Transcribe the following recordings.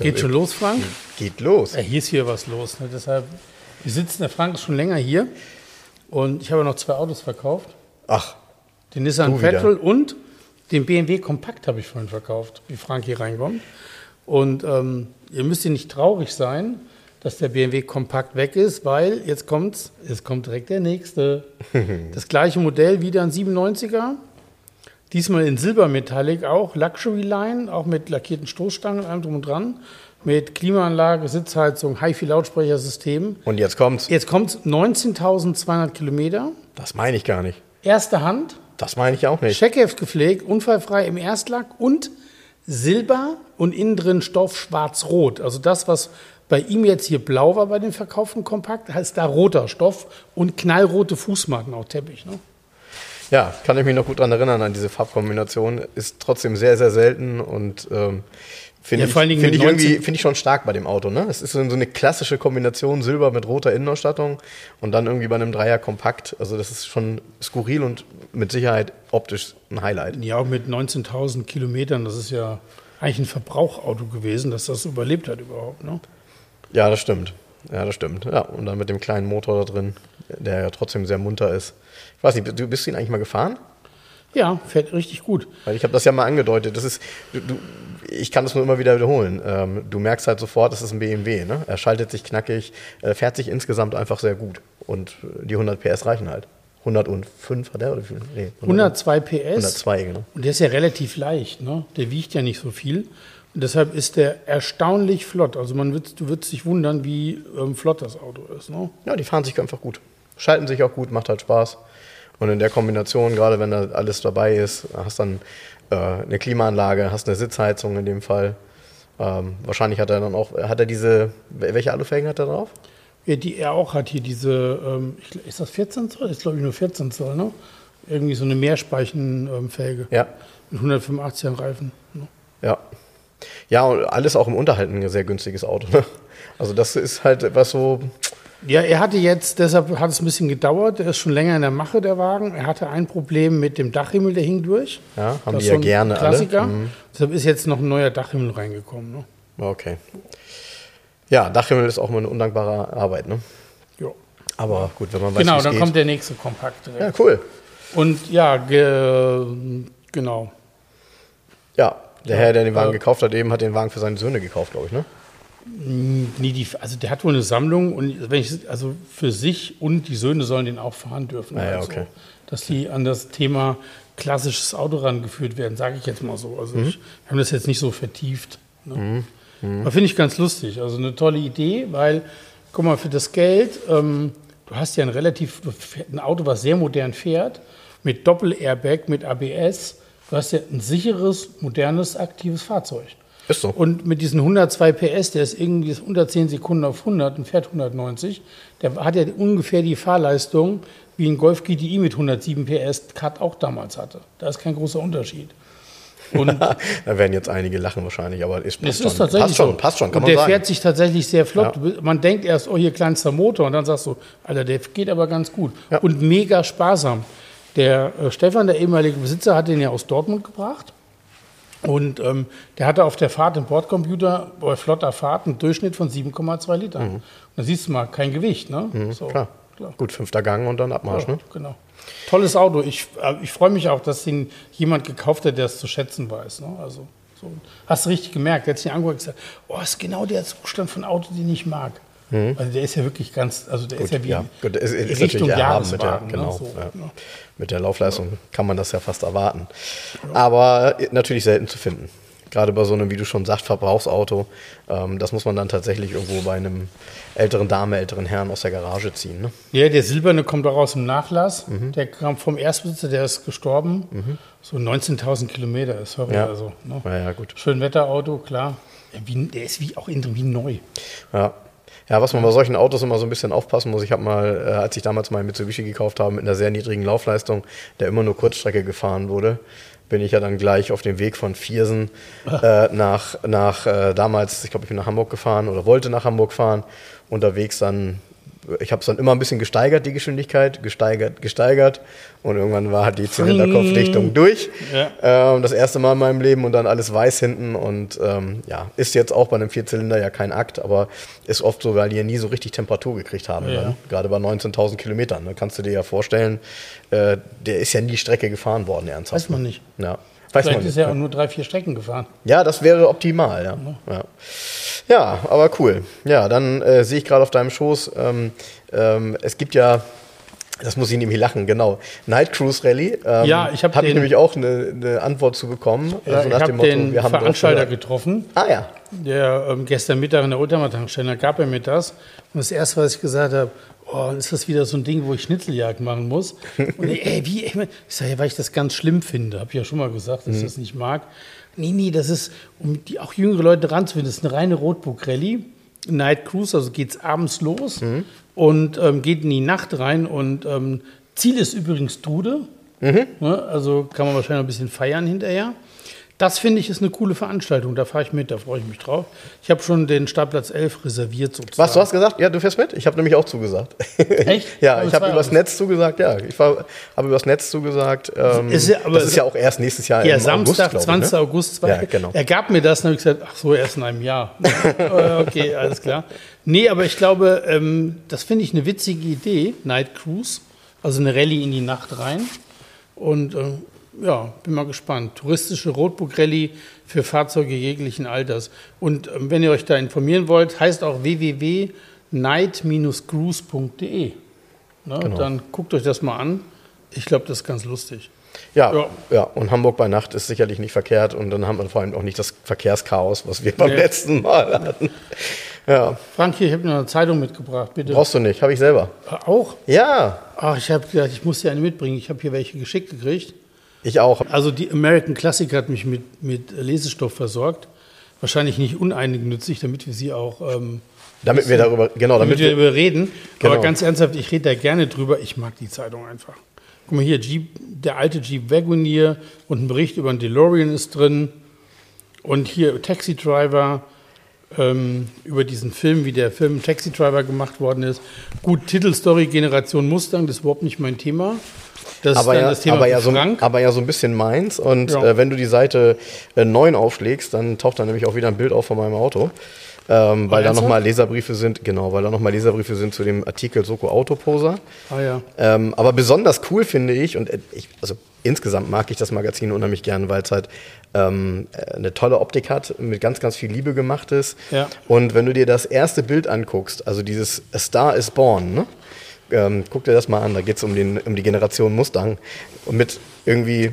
Geht schon los, Frank? Geht los. Ja, hier ist hier was los. Ne? Deshalb, wir sitzen, der Frank ist schon länger hier und ich habe noch zwei Autos verkauft. Ach, Den Nissan. Petrol und den BMW Kompakt habe ich vorhin verkauft, wie Frank hier reinkommt. Und ähm, ihr müsst hier nicht traurig sein, dass der BMW Kompakt weg ist, weil jetzt kommt's, jetzt kommt direkt der nächste. Das gleiche Modell, wieder ein 97er. Diesmal in Silbermetallic auch, Luxury Line, auch mit lackierten Stoßstangen, allem drum und dran. Mit Klimaanlage, Sitzheizung, HiFi-Lautsprechersystem. und jetzt kommt's. Jetzt kommt 19.200 Kilometer. Das meine ich gar nicht. Erste Hand, Das meine ich auch nicht. Checkheft gepflegt, unfallfrei im Erstlack und Silber und innen drin Stoff schwarz-rot. Also das, was bei ihm jetzt hier blau war bei dem verkauften Kompakt, heißt da roter Stoff und knallrote Fußmatten auf Teppich. Ne? Ja, kann ich mich noch gut dran erinnern an diese Farbkombination. Ist trotzdem sehr, sehr selten und ähm, finde Ja, ich, find ich, irgendwie 19 finde ich schon stark bei dem Auto. Ne? Es ist so so eine klassische Kombination Silber mit roter Innenausstattung und dann irgendwie bei einem Dreier kompakt. Also das ist schon skurril und mit Sicherheit optisch ein Highlight. Ja, auch mit 19.000 Kilometern, das ist ja eigentlich ein Verbrauchauto gewesen, dass das überlebt hat überhaupt. Ne? Ja, das stimmt. Ja, das stimmt. Ja, und dann mit dem kleinen Motor da drin, der ja trotzdem sehr munter ist. Ich weiß nicht, du bist ihn eigentlich mal gefahren? Ja, fährt richtig gut. Weil ich habe das ja mal angedeutet. Das ist, du, du, ich kann das nur immer wieder wiederholen. Ähm, du merkst halt sofort, das ist ein BMW. Ne? Er schaltet sich knackig, äh, fährt sich insgesamt einfach sehr gut. Und äh, die 100 PS reichen halt. 105 hat er oder wie viel? Nee, 102 PS. 102, genau. Und der ist ja relativ leicht, ne? Der wiegt ja nicht so viel. Und deshalb ist der erstaunlich flott. Also man wird, du würdest dich wundern, wie ähm, flott das Auto ist. Ne? Ja, die fahren sich einfach gut. Schalten sich auch gut, macht halt Spaß. Und in der Kombination, gerade wenn da alles dabei ist, hast dann äh, eine Klimaanlage, hast eine Sitzheizung in dem Fall. Ähm, wahrscheinlich hat er dann auch, hat er diese, welche Alufelgen hat er drauf? Ja, die er auch hat hier diese, ähm, ist das 14 Zoll? Ist glaube ich nur 14 Zoll, ne? Irgendwie so eine Mehrspeichenfelge Ja, mit 185er Reifen. Ne? ja. Ja, und alles auch im Unterhalt ein sehr günstiges Auto. Ne? Also das ist halt etwas so, Ja, er hatte jetzt, deshalb hat es ein bisschen gedauert, der ist schon länger in der Mache, der Wagen. Er hatte ein Problem mit dem Dachhimmel, der hing durch. ja, haben Das die ja so ein gerne Klassiker. alle. Mhm. Deshalb ist jetzt noch ein neuer Dachhimmel reingekommen. Ne? Okay. Ja, Dachhimmel ist auch mal eine undankbare Arbeit, ne? Ja. Aber gut, wenn man weiß, Genau, dann geht. kommt der nächste Kompakt direkt. ja, cool. Und ja, ge, genau. Ja, der Herr, der den Wagen äh, gekauft hat, eben hat den Wagen für seine Söhne gekauft, glaube ich, ne? Nee, die, also der hat wohl eine Sammlung und wenn ich, also für sich und die Söhne sollen den auch fahren dürfen. Ah ja, also, okay. Dass die an das Thema klassisches Auto rangeführt werden, sage ich jetzt mal so. Also ich, wir haben das jetzt nicht so vertieft. Ne? Aber finde ich ganz lustig. Also eine tolle Idee, weil, guck mal, für das Geld, ähm, du hast ja ein relativ, ein Auto, was sehr modern fährt, mit Doppel-Airbag, mit ABS. Du hast ja ein sicheres, modernes, aktives Fahrzeug. Ist so. Und mit diesen 102 PS, der ist irgendwie ist unter 10 Sekunden auf 100 und fährt 190, der hat ja ungefähr die Fahrleistung, wie ein Golf GTI mit 107 PS Cut auch damals hatte. Da ist kein großer Unterschied. Und da werden jetzt einige lachen wahrscheinlich, aber es passt schon. ist tatsächlich passt schon, passt schon, kann und man der sagen. fährt sich tatsächlich sehr flott. Man denkt erst, oh, hier kleinster Motor. Und dann sagst du, Alter, der geht aber ganz gut. Ja. Und mega sparsam. Der äh, Stefan, der ehemalige Besitzer, hat den ja aus Dortmund gebracht. Und ähm, der hatte auf der Fahrt im Bordcomputer bei flotter Fahrt einen Durchschnitt von 7,2 Litern. Und da siehst du mal, kein Gewicht. Ne? so, Mhm. Klar. Gut, fünfter Gang und dann Abmarsch, ja, ne? genau. Tolles Auto. Ich, äh, ich freue mich auch, dass ihn jemand gekauft hat, der es zu schätzen weiß. Ne? Also, so. Hast du richtig gemerkt. Der hat sich angeguckt und gesagt, oh, ist genau der Zustand von Auto, den ich mag. Also der ist ja wirklich ganz, also der ist ja wie Mhm. Ja, gut, ist, ist Richtung erhaben mit der, Jahreswagen. genau, ne? so, ja. ne? mit der Laufleistung kann man das ja fast erwarten. Aber äh, natürlich selten zu finden. gerade bei so einem, wie du schon sagst, Verbrauchsauto, ähm, das muss man dann tatsächlich irgendwo bei einem älteren Dame, älteren Herrn aus der Garage ziehen. Ne? Ja, der silberne kommt auch aus dem Nachlass. Der kam vom Erstbesitzer, der ist gestorben. So 19.000 Kilometer, sorry. Ja. Also, ne? Ja, ja, gut. Schönwetterauto, klar. Ja, Wie, der ist wie auch innen drin wie neu. Ja. Ja, was man bei solchen Autos immer so ein bisschen aufpassen muss, ich habe mal, äh, als ich damals mal Mitsubishi gekauft habe, mit einer sehr niedrigen Laufleistung, der immer nur Kurzstrecke gefahren wurde, bin ich ja dann gleich auf dem Weg von Viersen äh, nach, nach äh, damals, ich glaube, ich bin nach Hamburg gefahren oder wollte nach Hamburg fahren, unterwegs dann, ich habe es dann immer ein bisschen gesteigert, die Geschwindigkeit, gesteigert, gesteigert und irgendwann war halt die Zylinderkopfdichtung durch. Ja. Ähm, das erste Mal in meinem Leben und dann alles weiß hinten und ähm, ja, ist jetzt auch bei einem Vierzylinder ja kein Akt, aber ist oft so, weil die ja nie so richtig Temperatur gekriegt haben, Ja. dann, gerade bei 19.000 Kilometern. Da kannst du dir ja vorstellen, äh, der ist ja nie Strecke gefahren worden, ernsthaft. Weiß man nicht. Ja, weiß Vielleicht ist er auch nur drei, vier Strecken gefahren. Ja, das wäre optimal, ja. Ja, ja aber cool. Ja, dann äh, sehe ich gerade auf deinem Schoß, ähm, ähm, es gibt ja, das muss ich nämlich lachen, genau, Night Cruise Rally. Ähm, Ja, ich hab hab ich den- nämlich auch eine, eine Antwort zu bekommen. Also ich habe den drauf Veranstalter gehört. getroffen. Ah ja, Der ähm, gestern Mittag in der Oldtimer-Tankstelle gab er mir das. Und das erste, was ich gesagt habe, oh, ist das wieder so ein Ding, wo ich Schnitzeljagd machen muss? Und ey, ey, wie? Ich sage, weil ich das ganz schlimm finde. Habe ich ja schon mal gesagt, dass ich das nicht mag. Nee, nee, das ist, um die auch jüngere Leute ranzufinden, das ist eine reine Rotbook-Rallye. Night Cruise, also geht's abends los und ähm, geht in die Nacht rein. Und ähm, Ziel ist übrigens Trude. Ne? Also kann man wahrscheinlich ein bisschen feiern hinterher. Das finde ich ist eine coole Veranstaltung. Da fahre ich mit, da freue ich mich drauf. Ich habe schon den Startplatz 11 reserviert sozusagen. was, du hast gesagt? Ja, du fährst mit? Ich habe nämlich auch zugesagt. Echt? ja, ich habe übers Netz zugesagt, ja. Ich habe übers Netz zugesagt. Ähm, Ist ja- das ist ja auch erst nächstes Jahr Ja, im Samstag, August, glaub ich, 20. ne? August. Zwei. Ja, genau. Er gab mir das und habe ich gesagt, ach so, erst in einem Jahr. Äh, okay, alles klar. Nee, aber ich glaube, ähm, das finde ich eine witzige Idee, Night Cruise. Also eine Rallye in die Nacht rein. Und ähm, ja, bin mal gespannt. Touristische Rotbook-Rallye für Fahrzeuge jeglichen Alters. Und ähm, wenn ihr euch da informieren wollt, heißt auch www.night-cruise.de. Ne? Genau. Dann guckt euch das mal an. Ich glaube, das ist ganz lustig. Ja, Ja. ja, und Hamburg bei Nacht ist sicherlich nicht verkehrt und dann haben wir vor allem auch nicht das Verkehrschaos, was wir beim Nee. letzten Mal hatten. Ja, Frank, hier, ich habe eine Zeitung mitgebracht, bitte. brauchst du nicht, habe ich selber. Auch? Ja, Ach, ich habe gedacht, ich muss dir eine mitbringen. Ich habe hier welche geschickt gekriegt. Ich auch. Also die American Classic hat mich mit, mit Lesestoff versorgt. Wahrscheinlich nicht uneigennützig, damit wir sie auch, ähm, Damit wir darüber, genau, damit damit wir wir, darüber reden. Genau. Aber ganz ernsthaft, ich rede da gerne drüber. Ich mag die Zeitung einfach. Guck mal hier, Jeep, der alte Jeep Wagoneer und ein Bericht über einen DeLorean ist drin. Und hier Taxi Driver, ähm, über diesen Film, wie der Film Taxi Driver gemacht worden ist. Gut, Titelstory Generation Mustang, das ist überhaupt nicht mein Thema. Das aber ist dann ja, das Thema aber, ja so, aber ja so ein bisschen meins. Und Ja. äh, wenn du die Seite äh, 9 aufschlägst, dann taucht da nämlich auch wieder ein Bild auf von meinem Auto. Ähm, weil da nochmal Leserbriefe sind, genau, weil da nochmal Leserbriefe sind zu dem Artikel Soko Autoposer. ah ja. Ähm, aber besonders cool finde ich, und äh, ich, also insgesamt mag ich das Magazin unheimlich gern, weil es halt ähm, äh, eine tolle Optik hat, mit ganz, ganz viel Liebe gemacht ist. Ja. Und wenn du dir das erste Bild anguckst, also dieses A Star is Born, ne? Ähm, guck dir das mal an, da geht es um, den- um die Generation Mustang. Und mit irgendwie,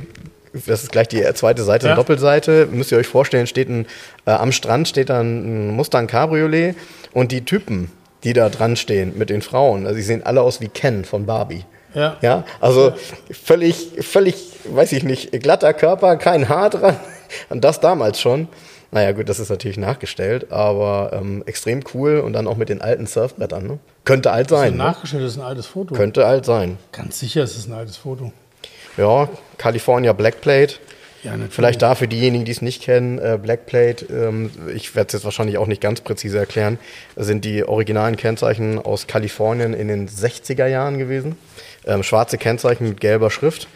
das ist gleich die zweite Seite, Ja. eine Doppelseite, müsst ihr euch vorstellen, steht ein, äh, am Strand steht da ein Mustang Cabriolet und die Typen, die da dran stehen mit den Frauen, also die sehen alle aus wie Ken von Barbie. Ja. Ja, also völlig, völlig, weiß ich nicht, glatter Körper, kein Haar dran. Und das damals schon. Naja, gut, das ist natürlich nachgestellt, aber ähm, extrem cool und dann auch mit den alten Surfbrettern. Ne? Könnte alt sein. Ne? Nachgestellt ist ein altes Foto. Könnte alt sein. Ganz sicher ist es ein altes Foto. Ja, California Blackplate. Ja. Vielleicht da für diejenigen, die es nicht kennen, äh, Blackplate, ähm, ich werde es jetzt wahrscheinlich auch nicht ganz präzise erklären, sind die originalen Kennzeichen aus Kalifornien in den 60er Jahren gewesen. Ähm, schwarze Kennzeichen mit gelber Schrift.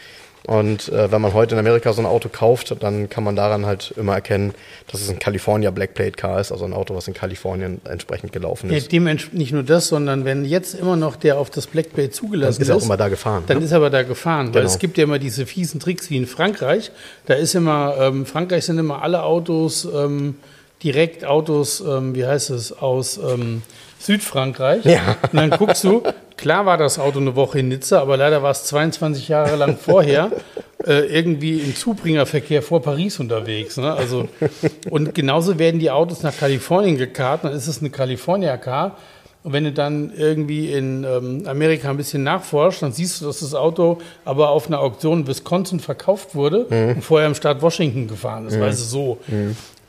Und äh, wenn man heute in Amerika so ein Auto kauft, dann kann man daran halt immer erkennen, dass es ein California Blackplate Car ist, also ein Auto, was in Kalifornien entsprechend gelaufen Ja, ist. dementsprechend nicht nur das, sondern wenn jetzt immer noch der auf das Blackplate zugelassen Dann ist er auch immer da gefahren, Dann ne? ist er aber da gefahren, weil Genau. es gibt ja immer diese fiesen Tricks wie in Frankreich. Da ist immer, ähm, Frankreich sind immer alle Autos, ähm, direkt Autos, ähm, wie heißt es, aus ähm, Südfrankreich. Ja. Und dann guckst du, klar war das Auto eine Woche in Nizza, aber leider war es 22 Jahre lang vorher. äh, irgendwie im Zubringerverkehr vor Paris unterwegs. Ne? Also, und genauso werden die Autos nach Kalifornien gekarrt, dann ist es eine California Car. Und wenn du dann irgendwie in ähm, Amerika ein bisschen nachforschst, dann siehst du, dass das Auto aber auf einer Auktion in Wisconsin verkauft wurde Mhm. und vorher im Staat Washington gefahren ist, weißt du so.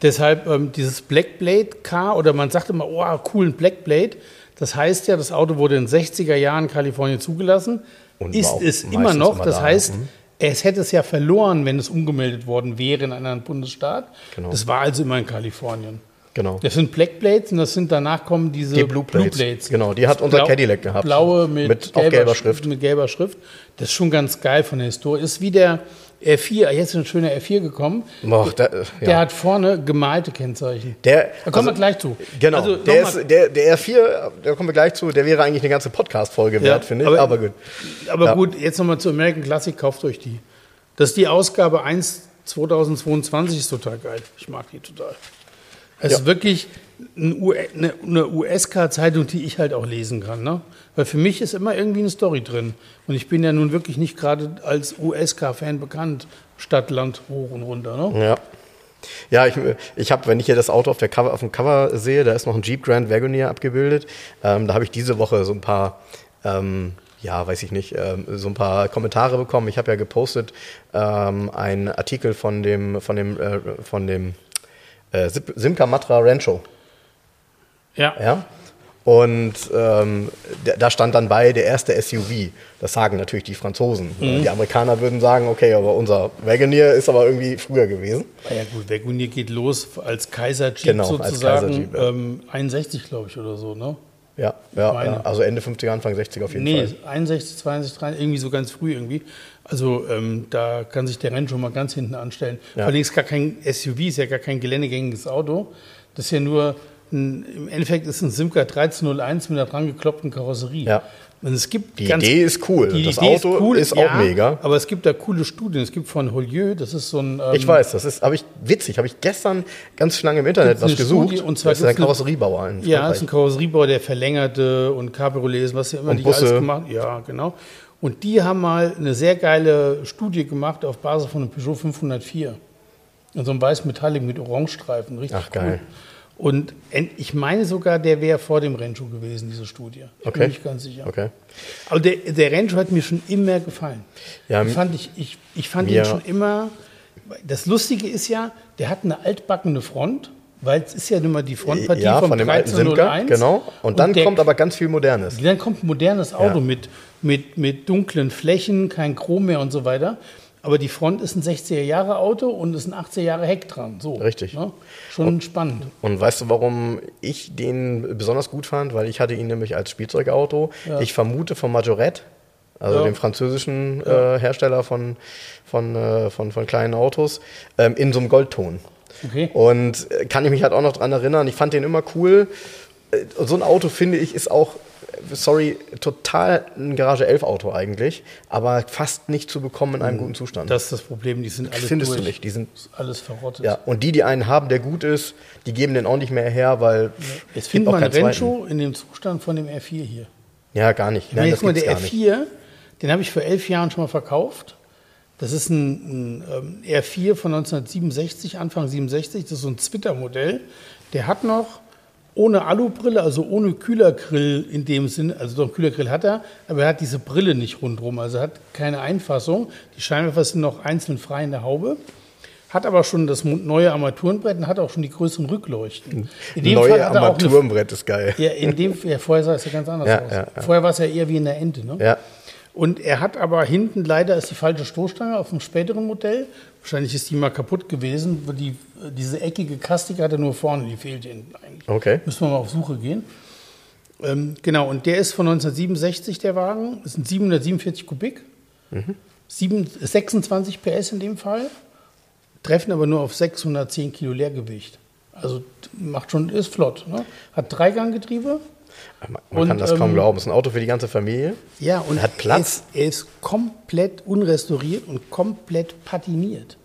Deshalb ähm, dieses Black Blade Car oder man sagt immer, oh, coolen Black Blade. Das heißt ja, das Auto wurde in den 60er Jahren in Kalifornien zugelassen. Und ist es immer noch. immer das da. heißt, Mhm. es hätte es ja verloren, wenn es umgemeldet worden wäre in einen anderen Bundesstaat. Genau. Das war also immer in Kalifornien. Genau. Das sind Black Blades und das sind danach kommen diese Die Blue Blades. Genau, die hat unser Blau- Cadillac gehabt. Blaue mit, Mit auch gelber Schrift. Mit gelber Schrift. Das ist schon ganz geil von der Historie. Ist wie der R4, jetzt ist ein schöner R4 gekommen. Boah, da, Der ja. hat vorne gemalte Kennzeichen. Der, Da kommen wir also- gleich zu. Genau, Also, der, ist, der, der R4, da kommen wir gleich zu, der wäre eigentlich eine ganze Podcast-Folge wert, finde ich, aber- aber, gut. Aber Ja. gut, jetzt nochmal zur American Classic, kauft euch die. Das ist die Ausgabe 1 2022, ist total geil. Ich mag die total. Es Ja. ist wirklich eine USK-Zeitung, die ich halt auch lesen kann. Ne? Weil für mich ist immer irgendwie eine Story drin. Und ich bin ja nun wirklich nicht gerade als USK-Fan bekannt. Stadt, Land, hoch und runter. Ne? Ja. Ja, ich, ich habe, wenn ich hier das Auto auf, der Cover, auf dem Cover sehe, da ist noch ein Jeep Grand Wagoneer abgebildet. Ähm, da habe ich diese Woche so ein paar, ähm, ja, weiß ich nicht, ähm, so ein paar Kommentare bekommen. Ich habe ja gepostet ähm, einen Artikel von dem, von dem, äh, von dem äh, Sim- Simca Matra Rancho. Ja. Ja. Und ähm, da- stand dann bei der erste SUV. Das sagen natürlich die Franzosen. Mhm. Die Amerikaner würden sagen, okay, aber unser Wagoneer ist aber irgendwie früher gewesen. Ah Ja gut, Wagoneer geht los als Kaiser-Jeep Genau, als sozusagen. Kaiser-Jeep, ja. ähm, 61, glaube ich, oder so. Ne? Ja, ja, ja, also Ende 50er, Anfang 60er auf jeden Nee, Fall. 61, 62, 63, irgendwie so ganz früh irgendwie. Also ähm, da kann sich der Renn schon mal ganz hinten anstellen. Ja. Vor allem ist gar kein SUV, ist ja gar kein geländegängiges Auto. Das ist ja nur, ein, im Endeffekt ist ein Simca 1301 mit einer dran gekloppten Karosserie. Ja. Und es gibt Die ganz, Idee ist cool. Die das Idee Auto ist, ja, auch mega. Aber es gibt da coole Studien. Es gibt von Holieu, das ist so ein... Ähm, Ich weiß, das ist, habe ich witzig, habe ich gestern ganz lange im Internet was gesucht. Studie, und zwar das ist ein Karosseriebauer in Ja, das ist ein Karosseriebau, der verlängerte und Cabriolets, was ja immer Und nicht Busse. alles gemacht Ja, genau. Und die haben mal eine sehr geile Studie gemacht auf Basis von einem Peugeot 504. In so einem weiß Metallic mit Orangestreifen. Richtig Ach, geil. Und ich meine sogar, der wäre vor dem Rencho gewesen, diese Studie. Ich Okay. bin nicht ganz sicher. Okay. Aber der, der Rencho hat mir schon immer gefallen. Ja, Den fand ich, ich, ich fand ihn schon immer. Das Lustige ist ja, der hat eine altbackene Front, weil es ist ja nun mal die Frontpartie Ja, von dem alten Simca, 1301. genau. Und dann der- kommt aber ganz viel Modernes. dann kommt ein modernes Auto Ja. mit, mit, mit dunklen Flächen, kein Chrom mehr und so weiter. Aber die Front ist ein 60er-Jahre-Auto und ist ein 80er-Jahre Heck dran. So, Richtig. Ne? Schon spannend. Und weißt du, warum ich den besonders gut fand? Weil ich hatte ihn nämlich als Spielzeugauto. Ich vermute von Majorette, also Ja. dem französischen äh, Hersteller von, von, äh, von, von kleinen Autos, ähm, in so einem Goldton. Okay. Und äh, kann ich mich halt auch noch dran erinnern. Ich fand den immer cool. Äh, So ein Auto, finde ich, ist auch, sorry, total ein Garage 11 Auto eigentlich, aber fast nicht zu bekommen in einem guten Zustand. Das ist das Problem, die sind alle findest durch. du nicht. Die sind, alles verrottet. ja, und die, die einen haben, der gut ist, die geben den auch nicht mehr her, weil Jetzt findet man. Rencho in dem Zustand von dem R4 hier. Ja, gar nicht. Nein, guck mal, der gar nicht. R4, den habe ich vor elf Jahren schon mal verkauft. Das ist ein, ein ähm, R4 von 1967, Anfang 67. Das ist so ein Twitter-Modell. Der hat noch ohne Alubrille, also ohne Kühlergrill in dem Sinne, also doch Kühlergrill hat er, aber er hat diese Brille nicht rundherum, also er hat keine Einfassung. Die Scheinwerfer sind noch einzeln frei in der Haube. Hat aber schon das neue Armaturenbrett und hat auch schon die größeren Rückleuchten. In dem Neue Fall hat er auch eine Armaturenbrett ist geil. ja, in dem, ja, vorher sah es ja ganz anders Ja, aus. ja, ja. Vorher war es ja eher wie in der Ente. Ne? Ja. Und er hat aber hinten leider ist die falsche Stoßstange auf dem späteren Modell. Wahrscheinlich ist die mal kaputt gewesen. weil Die, diese eckige Kastik hat er nur vorne, die fehlt hinten eigentlich. Okay. Müssen wir mal auf Suche gehen. Ähm, genau, und der ist von 1967, der Wagen. Das sind 747 Kubik. Sieben, 26 PS in dem Fall. Treffen aber nur auf 610 Kilo Leergewicht. Also macht schon, ist flott. Ne? Hat Dreiganggetriebe. Man, man Und, kann das kaum ähm, glauben. Es ist ein Auto für die ganze Familie. Ja, und hat Platz. Er ist, er ist komplett unrestauriert und komplett patiniert.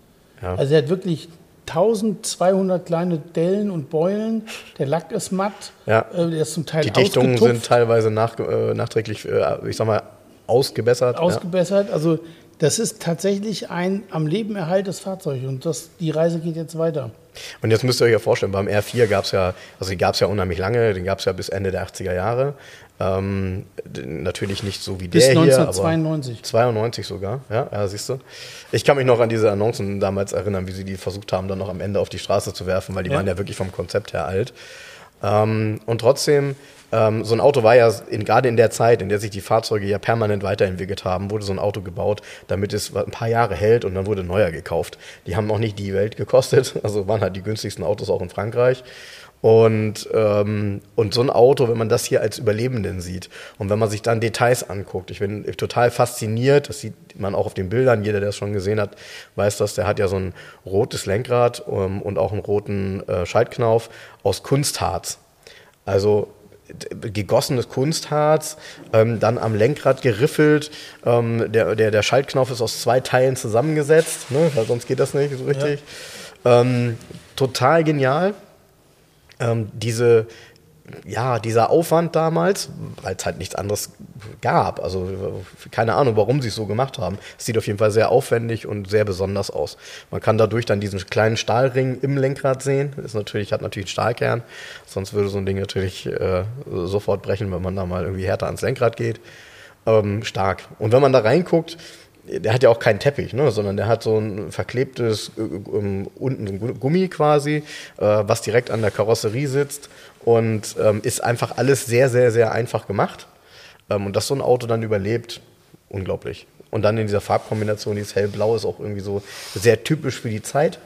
Ja. Also er hat wirklich 1200 kleine Dellen und Beulen. Der Lack ist matt. Ja. Äh, Der ist zum Teil Die Dichtungen ausgetupft, sind teilweise nach, äh, nachträglich, äh, ich sag mal, ausgebessert. ja. ausgebessert. Also das ist tatsächlich ein am Leben erhaltenes Fahrzeug und das, die Reise geht jetzt weiter. Und jetzt müsst ihr euch ja vorstellen, beim R4 gab es ja, also den gab es ja unheimlich lange, den gab es ja bis Ende der 80er Jahre. Ähm, natürlich nicht so wie Bis der 1992. hier. 92 sogar, ja, ja, siehst du. Ich kann mich noch an diese Annoncen damals erinnern, wie sie die versucht haben, dann noch am Ende auf die Straße zu werfen, weil die Ja. waren ja wirklich vom Konzept her alt. Ähm, und trotzdem, ähm, so ein Auto war ja in, gerade in der Zeit, in der sich die Fahrzeuge ja permanent weiterentwickelt haben, wurde so ein Auto gebaut, damit es ein paar Jahre hält und dann wurde neuer gekauft. Die haben auch nicht die Welt gekostet, also waren halt die günstigsten Autos auch in Frankreich. Und, ähm, und so ein Auto, wenn man das hier als Überlebenden sieht und wenn man sich dann Details anguckt, ich bin total fasziniert, das sieht man auch auf den Bildern, jeder, der es schon gesehen hat, weiß das, der hat ja so ein rotes Lenkrad ähm, und auch einen roten äh, Schaltknauf aus Kunstharz. Also gegossenes Kunstharz, ähm, dann am Lenkrad geriffelt. Ähm, der, der, der Schaltknauf ist aus zwei Teilen zusammengesetzt, ne? weil sonst geht das nicht so richtig. Ähm, total genial. Ähm, diese, ja, dieser Aufwand damals, weil es halt nichts anderes gab. Also keine Ahnung, warum sie es so gemacht haben. Sieht auf jeden Fall sehr aufwendig und sehr besonders aus. Man kann dadurch dann diesen kleinen Stahlring im Lenkrad sehen. Ist natürlich, hat natürlich einen Stahlkern. Sonst würde so ein Ding natürlich äh, sofort brechen, wenn man da mal irgendwie härter ans Lenkrad geht. Ähm, stark. Und wenn man da reinguckt, der hat ja auch keinen Teppich, ne, sondern der hat so ein verklebtes äh, ähm, unten ein Gu- Gummi quasi, äh, was direkt an der Karosserie sitzt und ähm, ist einfach alles sehr, sehr, sehr einfach gemacht. Ähm, und dass so ein Auto dann überlebt, unglaublich. Und dann in dieser Farbkombination, dieses hellblau ist auch irgendwie so sehr typisch für die Zeit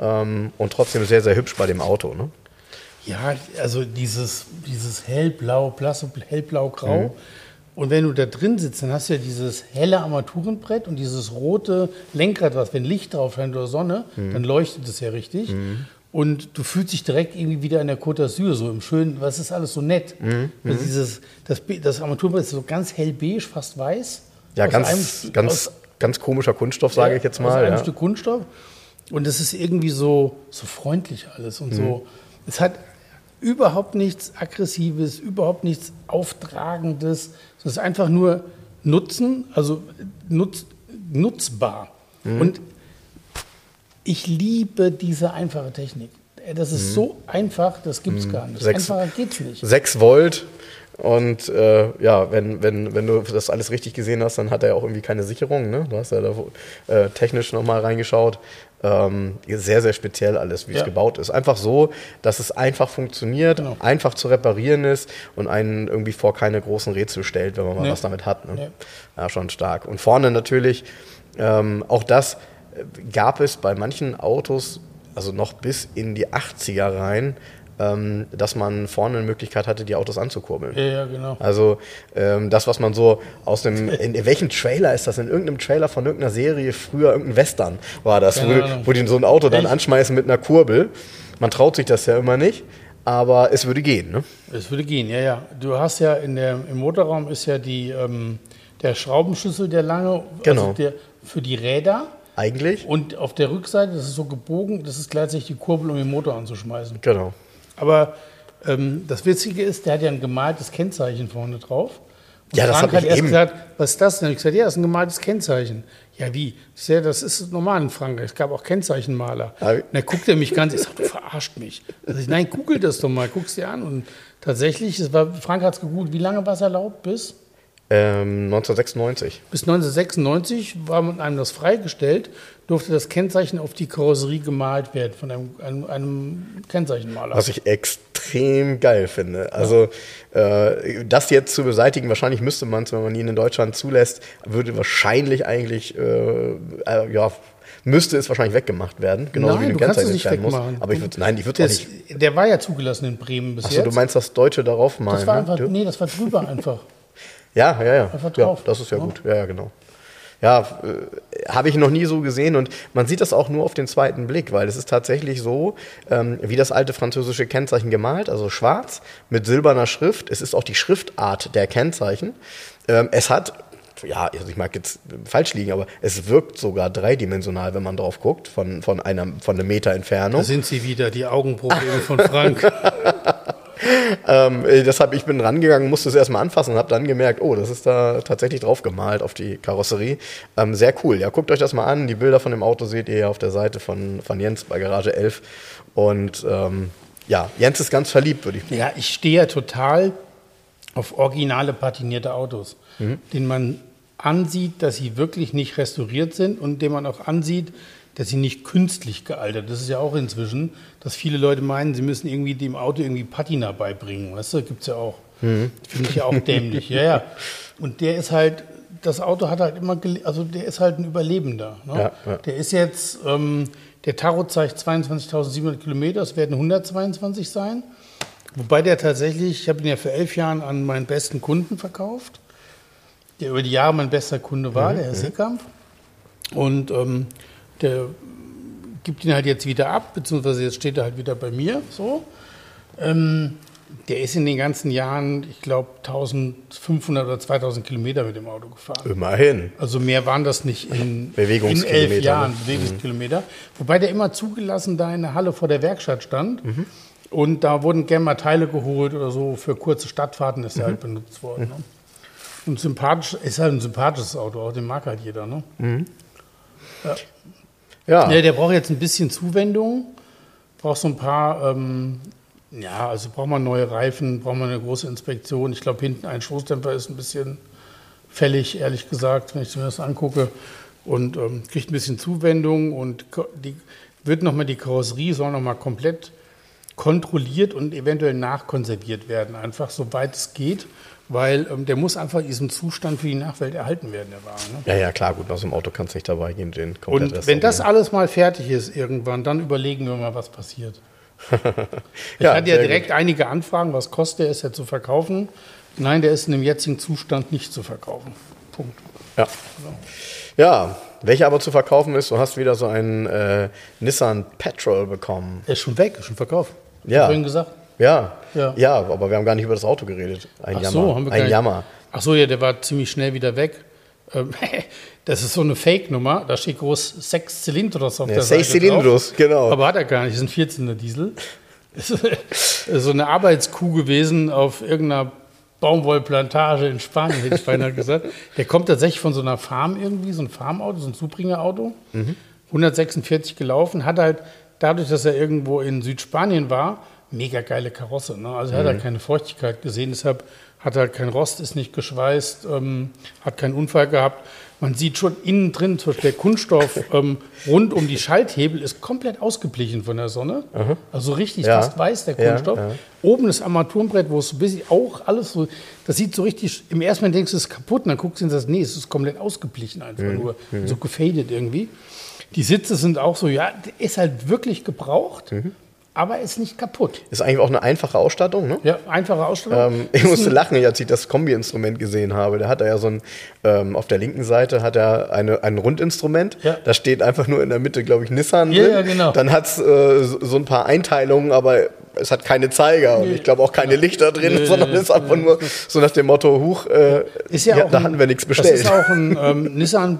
ähm, und trotzdem sehr, sehr hübsch bei dem Auto. Ne? Ja, also dieses, dieses hellblau, blasse hellblau-grau. Mhm. Und wenn du da drin sitzt, dann hast du ja dieses helle Armaturenbrett und dieses rote Lenkrad, was, wenn Licht drauf scheint oder Sonne, Mhm. dann leuchtet es ja richtig. Und du fühlst dich direkt irgendwie wieder in der Côte d'Azur, so im schönen, was ist alles so nett. Mhm. Also dieses, das, das Armaturenbrett ist so ganz hellbeige, fast weiß. Ja, ganz, einem- ganz, aus- ganz komischer Kunststoff, sage ich jetzt mal. Aus einem Ja. Stück Kunststoff. Und es ist irgendwie so, so freundlich alles und Mhm. so. Es hat überhaupt nichts Aggressives, überhaupt nichts Auftragendes. Es ist einfach nur Nutzen, also nutz, nutzbar. Mhm. Und ich liebe diese einfache Technik. Das ist so einfach, das gibt es gar nicht. Mhm. Sechs- Einfacher geht's nicht. 6 Volt. Und äh, ja, wenn, wenn, wenn du das alles richtig gesehen hast, dann hat er auch irgendwie keine Sicherung. Ne? Du hast ja da äh, technisch nochmal reingeschaut. Ähm, sehr, sehr speziell alles, wie es Ja. gebaut ist. Einfach so, dass es einfach funktioniert, Genau. einfach zu reparieren ist und einen irgendwie vor keine großen Rätsel stellt, wenn man mal Nee. was damit hat. Ne? Nee. Ja, schon stark. Und vorne natürlich, ähm, auch das äh, gab es bei manchen Autos, also noch bis in die 80er rein, ähm, dass man vorne eine Möglichkeit hatte, die Autos anzukurbeln. Ja, ja, genau. Also ähm, das, was man so aus dem, in, in welchem Trailer ist das? In irgendeinem Trailer von irgendeiner Serie, früher irgendein Western war das, wo, wo die so ein Auto dann Echt? anschmeißen mit einer Kurbel. Man traut sich das ja immer nicht, aber es würde gehen. Ne? Es würde gehen, ja, ja. Du hast ja in der, im Motorraum ist ja die, ähm, der Schraubenschlüssel, der lange, Genau. also der für die Räder. Eigentlich? Und auf der Rückseite, das ist so gebogen, das ist gleichzeitig die Kurbel, um den Motor anzuschmeißen. Genau. Aber ähm, das Witzige ist, der hat ja ein gemaltes Kennzeichen vorne drauf. Und Ja, das Frank hab ich hat erst eben- gesagt, was ist das denn? Ich gesagt, ja, das ist ein gemaltes Kennzeichen. Ja, wie? Sag, das ist normal in Frankreich. Es gab auch Kennzeichenmaler. Und dann guckt er mich ganz, ich sag, du verarscht mich. Da sag ich, nein, google das doch mal, guck's dir an. Und tatsächlich, es war, Frank hat es gegoogelt, wie lange war es erlaubt? Bis? Ähm, 1996. Bis 1996 war mit einem das freigestellt, durfte das Kennzeichen auf die Karosserie gemalt werden von einem, einem, einem Kennzeichenmaler. Was ich extrem geil finde. Also äh, das jetzt zu beseitigen, wahrscheinlich müsste man es, wenn man ihn in Deutschland zulässt, würde wahrscheinlich eigentlich, äh, äh, ja, müsste es wahrscheinlich weggemacht werden. Genauso Nein, wie du kannst es nicht entfernen muss. wegmachen. Aber ich würde, nein, ich würde nicht. der war ja zugelassen in Bremen bis Achso, jetzt. du meinst das Deutsche darauf malen? das war ne? einfach, Du- nee, das war drüber einfach. Ja, ja, ja. Einfach ja drauf. das ist ja Ja. gut. Ja, ja, genau. Ja, äh, habe ich noch nie so gesehen und man sieht das auch nur auf den zweiten Blick, weil es ist tatsächlich so, ähm, wie das alte französische Kennzeichen gemalt, also schwarz mit silberner Schrift. Es ist auch die Schriftart der Kennzeichen. Ähm, es hat, ja, also ich mag jetzt falsch liegen, aber es wirkt sogar dreidimensional, wenn man drauf guckt, von, von, einer, von einem Meter Entfernung. Da sind sie wieder, die Augenprobleme von Frank. ähm, äh, deshalb, ich bin rangegangen, musste es erstmal anfassen und habe dann gemerkt, oh, das ist da tatsächlich drauf gemalt auf die Karosserie. Ähm, sehr cool. Ja, guckt euch das mal an. Die Bilder von dem Auto seht ihr auf der Seite von, von Jens bei Garage 11. Und ähm, ja, Jens ist ganz verliebt, würde ich Ja, ich stehe ja total auf originale patinierte Autos, mhm. denen man ansieht, dass sie wirklich nicht restauriert sind und denen man auch ansieht, dass sie nicht künstlich gealtert. Das ist ja auch inzwischen, dass viele Leute meinen, sie müssen irgendwie dem Auto irgendwie Patina beibringen. Weißt du, gibt es ja auch. Mhm. Finde ich ja auch dämlich. ja, ja. Und der ist halt, das Auto hat halt immer, also der ist halt ein Überlebender. Ne? Ja, ja. Der ist jetzt, ähm, der Tarot zeigt 22.700 Kilometer, es werden 122 sein. Wobei der tatsächlich, ich habe ihn ja für elf Jahre an meinen besten Kunden verkauft, der über die Jahre mein bester Kunde war, mhm. der Herr Seekamp. Und ähm, der gibt ihn halt jetzt wieder ab, beziehungsweise jetzt steht er halt wieder bei mir. So. Ähm, der ist in den ganzen Jahren, ich glaube, 1500 oder 2000 Kilometer mit dem Auto gefahren. Immerhin. Also mehr waren das nicht in, in elf Jahren, ne? Bewegungskilometer. Mhm. Wobei der immer zugelassen da in der Halle vor der Werkstatt stand. Mhm. Und da wurden gerne mal Teile geholt oder so. Für kurze Stadtfahrten ist er halt mhm. halt benutzt worden. Ne? Und sympathisch, ist halt ein sympathisches Auto, auch den mag halt jeder. Ne? Mhm. Ja. Ja. ja. Der braucht jetzt ein bisschen Zuwendung, braucht so ein paar, ähm, ja, also braucht man neue Reifen, braucht man eine große Inspektion. Ich glaube, hinten ein Stoßdämpfer ist ein bisschen fällig, ehrlich gesagt, wenn ich mir das angucke. Und ähm, kriegt ein bisschen Zuwendung und die, wird nochmal die Karosserie soll nochmal komplett kontrolliert und eventuell nachkonserviert werden, einfach soweit es geht weil ähm, der muss einfach in diesem Zustand für die Nachwelt erhalten werden, der Wagen. Ne? Ja, ja, klar, gut, aus dem Auto kannst du nicht dabei gehen, den komplett Und wenn das alles mal fertig ist irgendwann, dann überlegen wir mal, was passiert. ich ja, hatte ja direkt gut. einige Anfragen, was kostet der, ist er zu verkaufen? Nein, der ist in dem jetzigen Zustand nicht zu verkaufen. Punkt. Ja. Also. Ja, welcher aber zu verkaufen ist, du hast wieder so einen äh, Nissan Petrol bekommen. Er ist schon weg, ist schon verkauft. Ja. Vorhin gesagt. Ja, ja, ja, aber wir haben gar nicht über das Auto geredet. Ein Ach Jammer. So, haben wir Ein Jammer. Ach so, ja, der war ziemlich schnell wieder weg. Ähm, das ist so eine Fake-Nummer. Da steht groß sechs Zylindros auf ja, der Seite. Sechs Zylindros, genau. Aber hat er gar nicht. Das ist ein 14er Diesel. Das ist so eine Arbeitskuh gewesen auf irgendeiner Baumwollplantage in Spanien, hätte ich beinahe gesagt. Der kommt tatsächlich von so einer Farm irgendwie, so ein Farmauto, so ein Zubringerauto. Mhm. 146 gelaufen, hat halt dadurch, dass er irgendwo in Südspanien war, mega geile Karosse. Ne? Also er hat halt mhm. keine Feuchtigkeit gesehen, deshalb hat er halt kein Rost, ist nicht geschweißt, ähm, hat keinen Unfall gehabt. Man sieht schon innen drin, zum Beispiel der Kunststoff ähm, rund um die Schalthebel ist komplett ausgeblichen von der Sonne. Aha. Also richtig ja. fast weiß der Kunststoff. Ja, ja. Oben das Armaturenbrett, wo es so ein bisschen auch alles so, das sieht so richtig, im ersten Moment denkst du, es ist kaputt, und dann guckst du und sagst, nee, es ist komplett ausgeblichen einfach mhm. nur, mhm. so gefadet irgendwie. Die Sitze sind auch so, ja, ist halt wirklich gebraucht. Mhm aber ist nicht kaputt. Ist eigentlich auch eine einfache Ausstattung, ne? Ja, einfache Ausstattung. Ähm, ich musste lachen, als ich das Kombi-Instrument gesehen habe. Da hat er ja so ein, ähm, auf der linken Seite hat er eine, ein Rundinstrument. Ja. Da steht einfach nur in der Mitte, glaube ich, Nissan ja, drin. Ja, genau. Dann hat es äh, so ein paar Einteilungen, aber es hat keine Zeiger und ich glaube auch keine Lichter drin, nee, sondern es ist einfach nee. nur so nach dem Motto, huch, äh, ja, ja da ein, hatten wir nichts bestellt. Das ist auch ein ähm, Nissan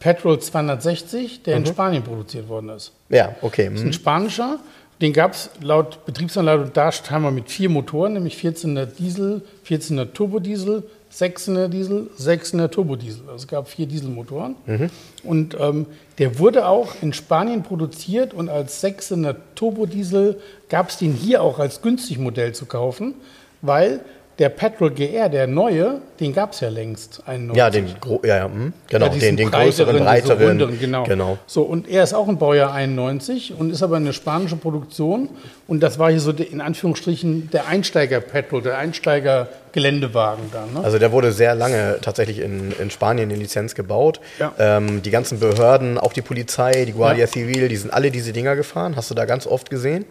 Petrol 260, der mhm. in Spanien produziert worden ist. Ja, okay. Das ist ein mhm. spanischer. Den gab es laut Betriebsanleitung Darsthammer mit vier Motoren, nämlich 14er Diesel, 14er Turbodiesel, 6er Diesel, 6er Turbodiesel. Also es gab vier Dieselmotoren. Mhm. Und ähm, der wurde auch in Spanien produziert und als 6er Turbodiesel gab es den hier auch als günstig Modell zu kaufen, weil der Petrol GR, der neue, den gab es ja längst. 91. Ja, den, ja, ja, hm, genau, ja, den, den größeren, breiteren. Runderen, genau. genau. So, und er ist auch ein Baujahr 91 und ist aber eine spanische Produktion. Und das war hier so in Anführungsstrichen der Einsteiger-Petrol, der Einsteiger-Geländewagen dann. Ne? Also der wurde sehr lange tatsächlich in, in Spanien in Lizenz gebaut. Ja. Ähm, die ganzen Behörden, auch die Polizei, die Guardia. Civil, die sind alle diese Dinger gefahren. Hast du da ganz oft gesehen.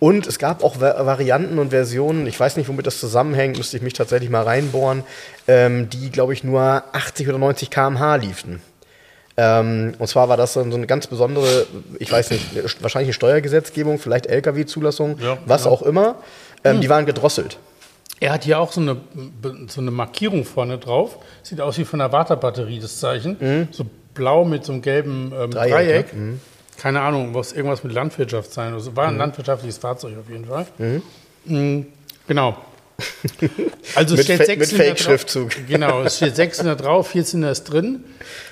Und es gab auch Varianten und Versionen, ich weiß nicht, womit das zusammenhängt, müsste ich mich tatsächlich mal reinbohren, ähm, die, glaube ich, nur 80 oder 90 km/h liefen. Ähm, und zwar war das so eine ganz besondere, ich weiß nicht, wahrscheinlich eine Steuergesetzgebung, vielleicht Lkw-Zulassung, ja, was ja. auch immer. Ähm, hm. Die waren gedrosselt. Er hat hier auch so eine, so eine Markierung vorne drauf. Sieht aus wie von einer Warterbatterie, das Zeichen. Mhm. So blau mit so einem gelben ähm, Dreieck. Dreieck. Ne? Mhm keine Ahnung, muss irgendwas mit Landwirtschaft sein. Also war ein mhm. landwirtschaftliches Fahrzeug auf jeden Fall. Mhm. mhm. Genau. Also Mit steht Fa- 6 mit Fake-Schriftzug. Genau, es steht 600 drauf, 14 ist drin.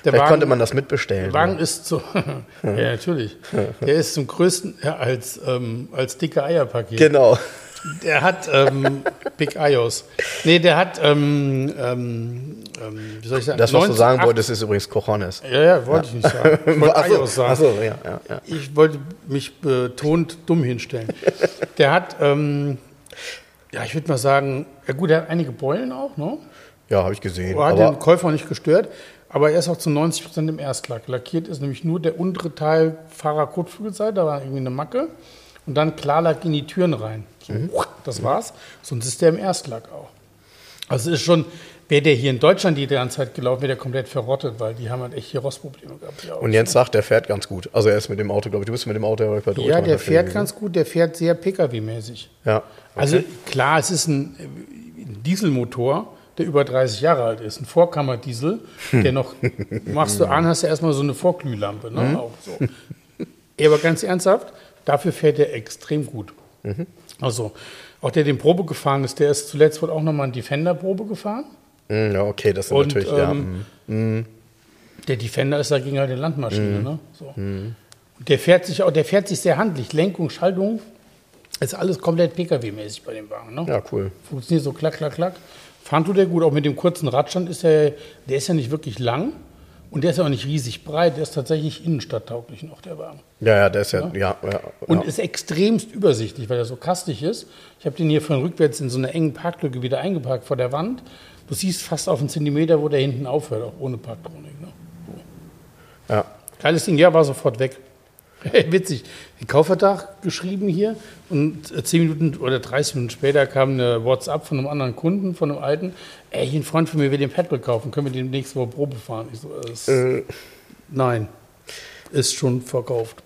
Der Vielleicht Wagen, konnte man das mitbestellen. der Wagen ist so, ja natürlich, der ist zum größten, ja, als, ähm, als dicke Eierpaket. Genau. Der hat ähm, Big Ios. Nee, der hat, ähm, ähm, ähm, wie soll ich sagen? Das, was du 90 sagen wolltest, ist übrigens Cojones. Ja, ja, wollte ich nicht sagen. Ich wollte Achso, Ios sagen. achso, ja, ja, ja. Ich wollte mich betont dumm hinstellen. Der hat, ähm, ja, ich würde mal sagen, ja gut, er hat einige Beulen auch, ne? Ja, habe ich gesehen. Aber hat den Käufer nicht gestört. Aber er ist auch zu 90 Prozent im Erstlack. Lackiert ist nämlich nur der untere Teil Fahrerkotflügelseite, da war irgendwie eine Macke. Und dann Klarlack in die Türen rein. So, Mhm. Das war's. Sonst ist der im Erstlack auch. Also es ist schon, wäre der hier in Deutschland die ganze Zeit gelaufen, wäre der komplett verrottet, weil die haben halt echt hier Rostprobleme gehabt. Autos. und Jens sagt, der fährt ganz gut. Also er ist mit dem Auto, glaube ich, du bist mit dem Auto ja bei der ja, der fährt ganz gut, der fährt sehr Pkw-mäßig. Ja. Also klar, es ist ein Dieselmotor, der über 30 Jahre alt ist. Ein Vorkammerdiesel, der noch, machst du an, hast du erstmal so eine Vorglühlampe. Ne? Auch so. Ja, Aber ganz ernsthaft, dafür fährt er extrem gut. Also, auch der den Probe gefahren ist, der ist zuletzt wohl auch nochmal ein Defender-Probe gefahren. Mm, ja, okay, das sind Und natürlich, ja. ähm, der Defender ist dagegen halt eine Landmaschine. Ne? So. Und der fährt sich auch, der fährt sich sehr handlich. Lenkung, Schaltung, ist alles komplett Pkw-mäßig bei dem Wagen. Ne? Ja, cool. Funktioniert so klack, klack, klack. Fahren tut er gut. Auch mit dem kurzen Radstand ist er, der ist ja nicht wirklich lang und der ist ja auch nicht riesig breit. Der ist tatsächlich innenstadttauglich noch, der Wagen. Ja, ja, der ist ja, ja, ja. Und ja. ist extremst übersichtlich, weil er so kastig ist. Ich habe den hier von rückwärts in so einer engen Parklücke wieder eingeparkt vor der Wand. Du siehst fast auf einen Zentimeter, wo der hinten aufhört, auch ohne Parktronik. Ne? ja. Geiles Ding, ja, war sofort weg. Witzig. Den Kaufvertrag geschrieben hier und äh, 10 Minuten oder 30 Minuten später kam eine WhatsApp von einem anderen Kunden, von einem alten. Ey, hier ein Freund von mir will den Petrol kaufen, können wir den nächste Woche Probe fahren? Ich so, das, Äh. Nein, ist schon verkauft.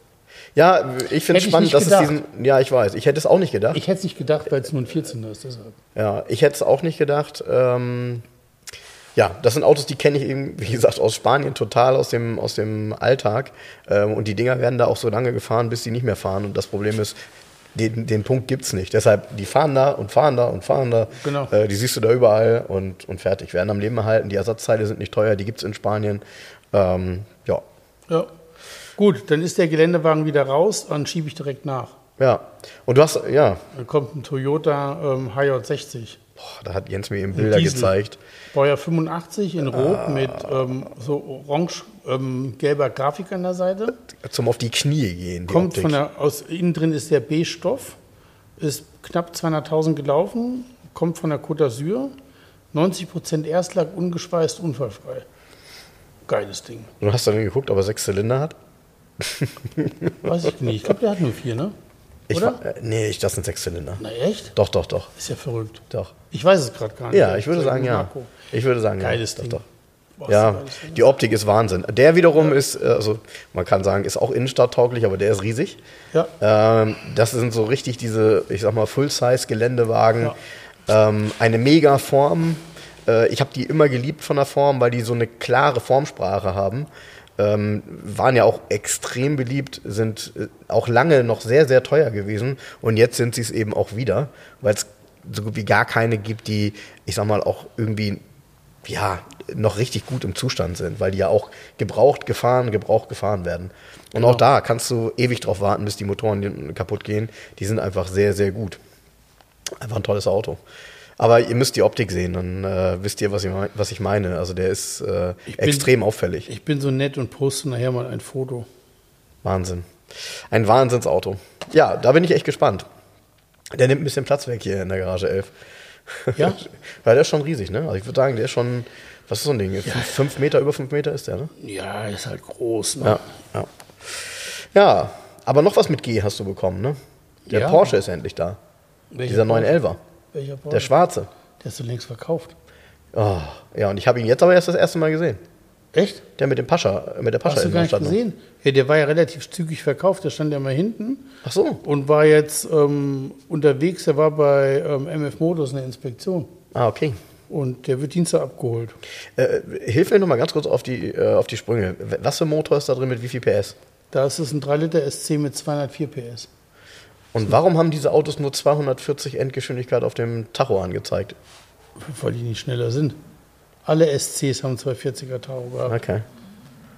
Ja, ich finde es spannend, dass es gedacht. diesen. Ja, ich weiß. Ich hätte es auch nicht gedacht. Ich hätte es nicht gedacht, weil es nur ein 14er ist. Deshalb. Ja, ich hätte es auch nicht gedacht. Ähm, ja, das sind Autos, die kenne ich eben, wie gesagt, aus Spanien total aus dem, aus dem Alltag. Ähm, und die Dinger werden da auch so lange gefahren, bis sie nicht mehr fahren. Und das Problem ist, den, den Punkt gibt es nicht. Deshalb, die fahren da und fahren da und fahren da. Genau. Äh, die siehst du da überall und, und fertig. Werden am Leben erhalten. Die Ersatzteile sind nicht teuer, die gibt es in Spanien. Ähm, ja. Ja. Gut, dann ist der Geländewagen wieder raus, dann schiebe ich direkt nach. Ja. Und du hast, ja, Dann kommt ein Toyota ähm, HJ60. Boah, da hat Jens mir eben Bilder Diesel. gezeigt. Baujahr 85 in Ah. Rot mit ähm, so orange-gelber Grafik an der Seite. Zum auf die Knie gehen. Die Kommt Optik. von der, aus innen drin ist der B-Stoff, ist knapp 200.000 gelaufen, kommt von der Côte d'Azur, 90% Erstlack, ungeschweißt, unfallfrei. Geiles Ding. Du hast dann geguckt, ob er sechs Zylinder hat? Weiß ich nicht. Ich glaube, der hat nur vier, ne? Ich Oder? War, äh, nee, ich, das sind sechs Zylinder. Na echt? Doch, doch, doch, Ist ja verrückt. doch. Ich weiß es gerade gar nicht. Ja, ich würde sagen, ja. nachgucken? Ich würde sagen, Geiles ja. Ding. Doch, doch. Boah, Ja, die Optik ist Wahnsinn. Der wiederum ist, äh, also man kann sagen, ist auch innenstadttauglich, aber der ist riesig. Ja. Ähm, das sind so richtig diese, ich sag mal, Full-Size-Geländewagen. Ähm, eine mega Form. Äh, ich habe die immer geliebt von der Form, weil die so eine klare Formsprache haben. Ähm, waren ja auch extrem beliebt, sind äh, auch lange noch sehr, sehr teuer gewesen. Und jetzt sind sie es eben auch wieder, weil es so gut wie gar keine gibt, die, ich sag mal, auch irgendwie ja, noch richtig gut im Zustand sind, weil die ja auch gebraucht gefahren, gebraucht gefahren werden. Und Genau. auch da kannst du ewig drauf warten, bis die Motoren kaputt gehen. Die sind einfach sehr, sehr gut. Einfach ein tolles Auto. Aber ihr müsst die Optik sehen, dann äh, wisst ihr, was ich, was ich meine. Also der ist äh, bin- extrem auffällig. Ich bin so nett und poste nachher mal ein Foto. Wahnsinn. Ein Wahnsinnsauto. Ja, da bin ich echt gespannt. Der nimmt ein bisschen Platz weg hier in der Garage 11. Ja? Weil der ist schon riesig, ne? Also ich würde sagen, der ist schon, was ist so ein Ding? Fünf, fünf Meter, über fünf Meter ist der, ne? Ja, ist halt groß. Ne? Ja, ja. Ja, aber noch was mit G hast du bekommen, ne? Der Ja. Porsche ist endlich da. Welcher Dieser Porsche? 911er. Welcher Porsche? Der schwarze. Der ist so längst verkauft. Oh, ja, und ich habe ihn jetzt aber erst das erste Mal gesehen. Echt? Der mit dem Pascha, mit der Pascha Hast du gar nicht Innenausstattung. gesehen? Ja, der war ja relativ zügig verkauft. Der stand ja mal hinten Ach so. und war jetzt ähm, unterwegs. Der war bei ähm, MF Motors in der Inspektion. Ah, okay. Und der wird Dienstag abgeholt. Äh, hilf mir noch mal ganz kurz auf die, äh, auf die Sprünge. Was für ein Motor ist da drin mit wie viel PS? Da ist es ein 3 Liter SC mit 204 PS. Und warum haben diese Autos nur 240 Endgeschwindigkeit auf dem Tacho angezeigt? Weil die nicht schneller sind. Alle SCs haben 240er Tacho gehabt. Okay.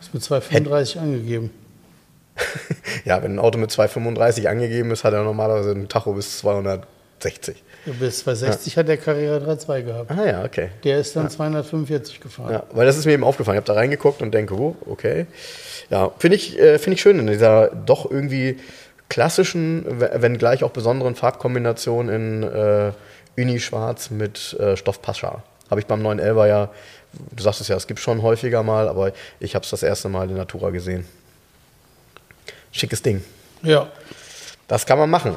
Ist mit 235 angegeben. Ja, wenn ein Auto mit 235 angegeben ist, hat er normalerweise ein Tacho bis 260. Ja, bis 260 hat der Carrera 3.2 gehabt. Ah ja, okay. Der ist dann 245 gefahren. Ja, weil das ist mir eben aufgefallen. Ich habe da reingeguckt und denke, oh, okay. Ja, finde ich, äh, finde ich schön in dieser doch irgendwie klassischen, we- wenn gleich auch besonderen Farbkombination in äh, Uni-Schwarz mit äh, Stoff Pascha. Habe ich beim 911 ja, du sagst es ja, es gibt schon häufiger mal, aber ich habe es das erste Mal in Natura gesehen. Schickes Ding. Ja. Das kann man machen.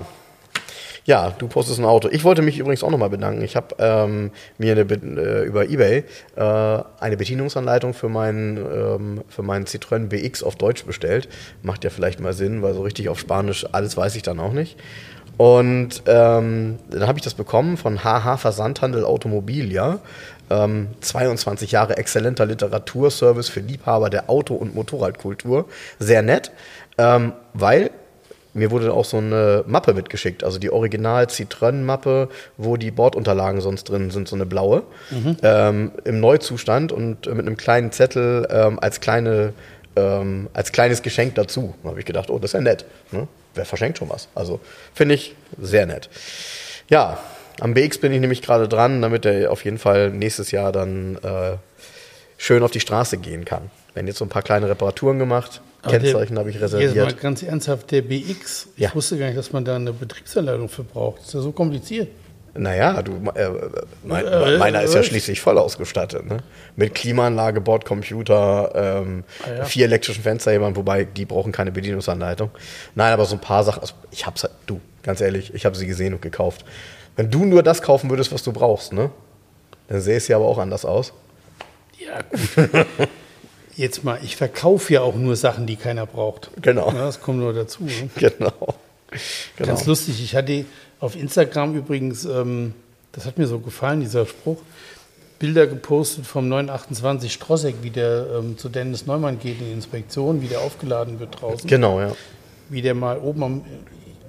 Ja, du postest ein Auto. Ich wollte mich übrigens auch nochmal bedanken. Ich habe ähm, mir eine, äh, über Ebay äh, eine Bedienungsanleitung für meinen, ähm, für meinen Citroën BX auf Deutsch bestellt. Macht ja vielleicht mal Sinn, weil so richtig auf Spanisch alles weiß ich dann auch nicht. Und ähm, dann habe ich das bekommen von HH Versandhandel Automobilia. Ähm, 22 Jahre exzellenter Literaturservice für Liebhaber der Auto- und Motorradkultur. Sehr nett, ähm, weil mir wurde auch so eine Mappe mitgeschickt, also die Original Citroën-Mappe, wo die Bordunterlagen sonst drin sind, so eine blaue, ähm, im Neuzustand und mit einem kleinen Zettel ähm, als, kleine, ähm, als kleines Geschenk dazu. Da habe ich gedacht, oh, das ist ja nett. Ne? Wer verschenkt schon was? Also finde ich sehr nett. Ja, am BX bin ich nämlich gerade dran, damit er auf jeden Fall nächstes Jahr dann äh, schön auf die Straße gehen kann. Werden jetzt so ein paar kleine Reparaturen gemacht. Aber Kennzeichen habe ich Jetzt mal reserviert. ganz ernsthaft, der BX, ich Ja. wusste gar nicht, dass man da eine Betriebsanleitung für braucht. ist ja so kompliziert. Naja, du, äh, mein, Äh, meiner ist ja was? schließlich voll ausgestattet. Ne? Mit Klimaanlage, Bordcomputer, ähm, Ah ja. vier elektrischen Fensterhebern, wobei die brauchen keine Bedienungsanleitung. Nein, aber so ein paar Sachen, also ich hab's halt, du, ganz ehrlich, ich habe sie gesehen und gekauft. Wenn du nur das kaufen würdest, was du brauchst, ne? Dann sähe es ja aber auch anders aus. Ja, gut. Jetzt mal, ich verkaufe ja auch nur Sachen, die keiner braucht. Genau. Ja, das kommt nur dazu. Ne? Genau. genau. Ganz lustig. Ich hatte auf Instagram übrigens, ähm, das hat mir so gefallen, dieser Spruch, Bilder gepostet vom 928 Strosseck, wie der ähm, zu Dennis Neumann geht in die Inspektion, wie der aufgeladen wird draußen. Genau, ja. Wie der mal oben am,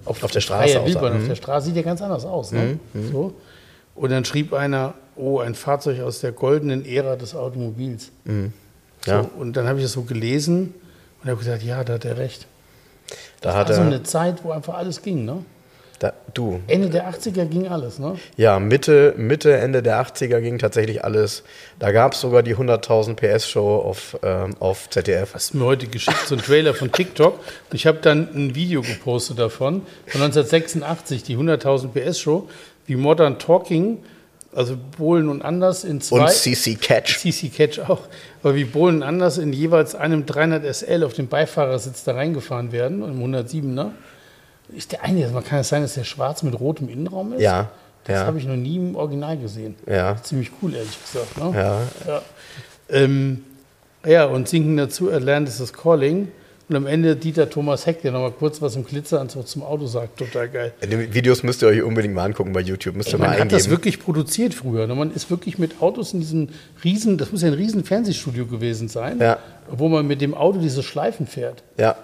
auf, Auf der Straße aussah. Auf Mhm. der Straße sieht ja ganz anders aus. Ne? So. Und dann schrieb einer, oh, ein Fahrzeug aus der goldenen Ära des Automobils. ja. So, und dann habe ich das so gelesen und habe gesagt, ja, da hat er recht. Da hat Also er, eine Zeit, wo einfach alles ging, ne? da, du, Ende der 80er ging alles, ne? Ja, Mitte, Mitte, Ende der 80er ging tatsächlich alles. Da gab es sogar die 100.000 PS-Show auf, ähm, auf ZDF. Hast du mir heute geschickt, so ein Trailer von TikTok. Und ich habe dann ein Video gepostet davon, von 1986, die 100.000 PS-Show, wie Modern Talking, also Bohlen und Anders in zwei... Und CC Catch. CC Catch auch, aber wie Bohlen und Anders in jeweils einem 300 SL auf dem Beifahrersitz da reingefahren werden, im 107er. Ist der eine, man kann es sein, dass der schwarz mit rotem Innenraum ist? Ja, Das ja. habe ich noch nie im Original gesehen. Ja. Ziemlich cool, ehrlich gesagt. Ne? Ja. Ja. Ähm, ja, und sinken dazu, Atlantis is Calling. Und am Ende Dieter Thomas Heck, der nochmal kurz was im Glitzeranzug zum Auto sagt. Total geil. Die Videos müsst ihr euch unbedingt mal angucken bei YouTube. Müsst ihr Man mal hat das wirklich produziert früher. ne? Man ist wirklich mit Autos in diesem riesen, das muss ja ein riesen Fernsehstudio gewesen sein, Ja. wo man mit dem Auto diese Schleifen fährt. Ja.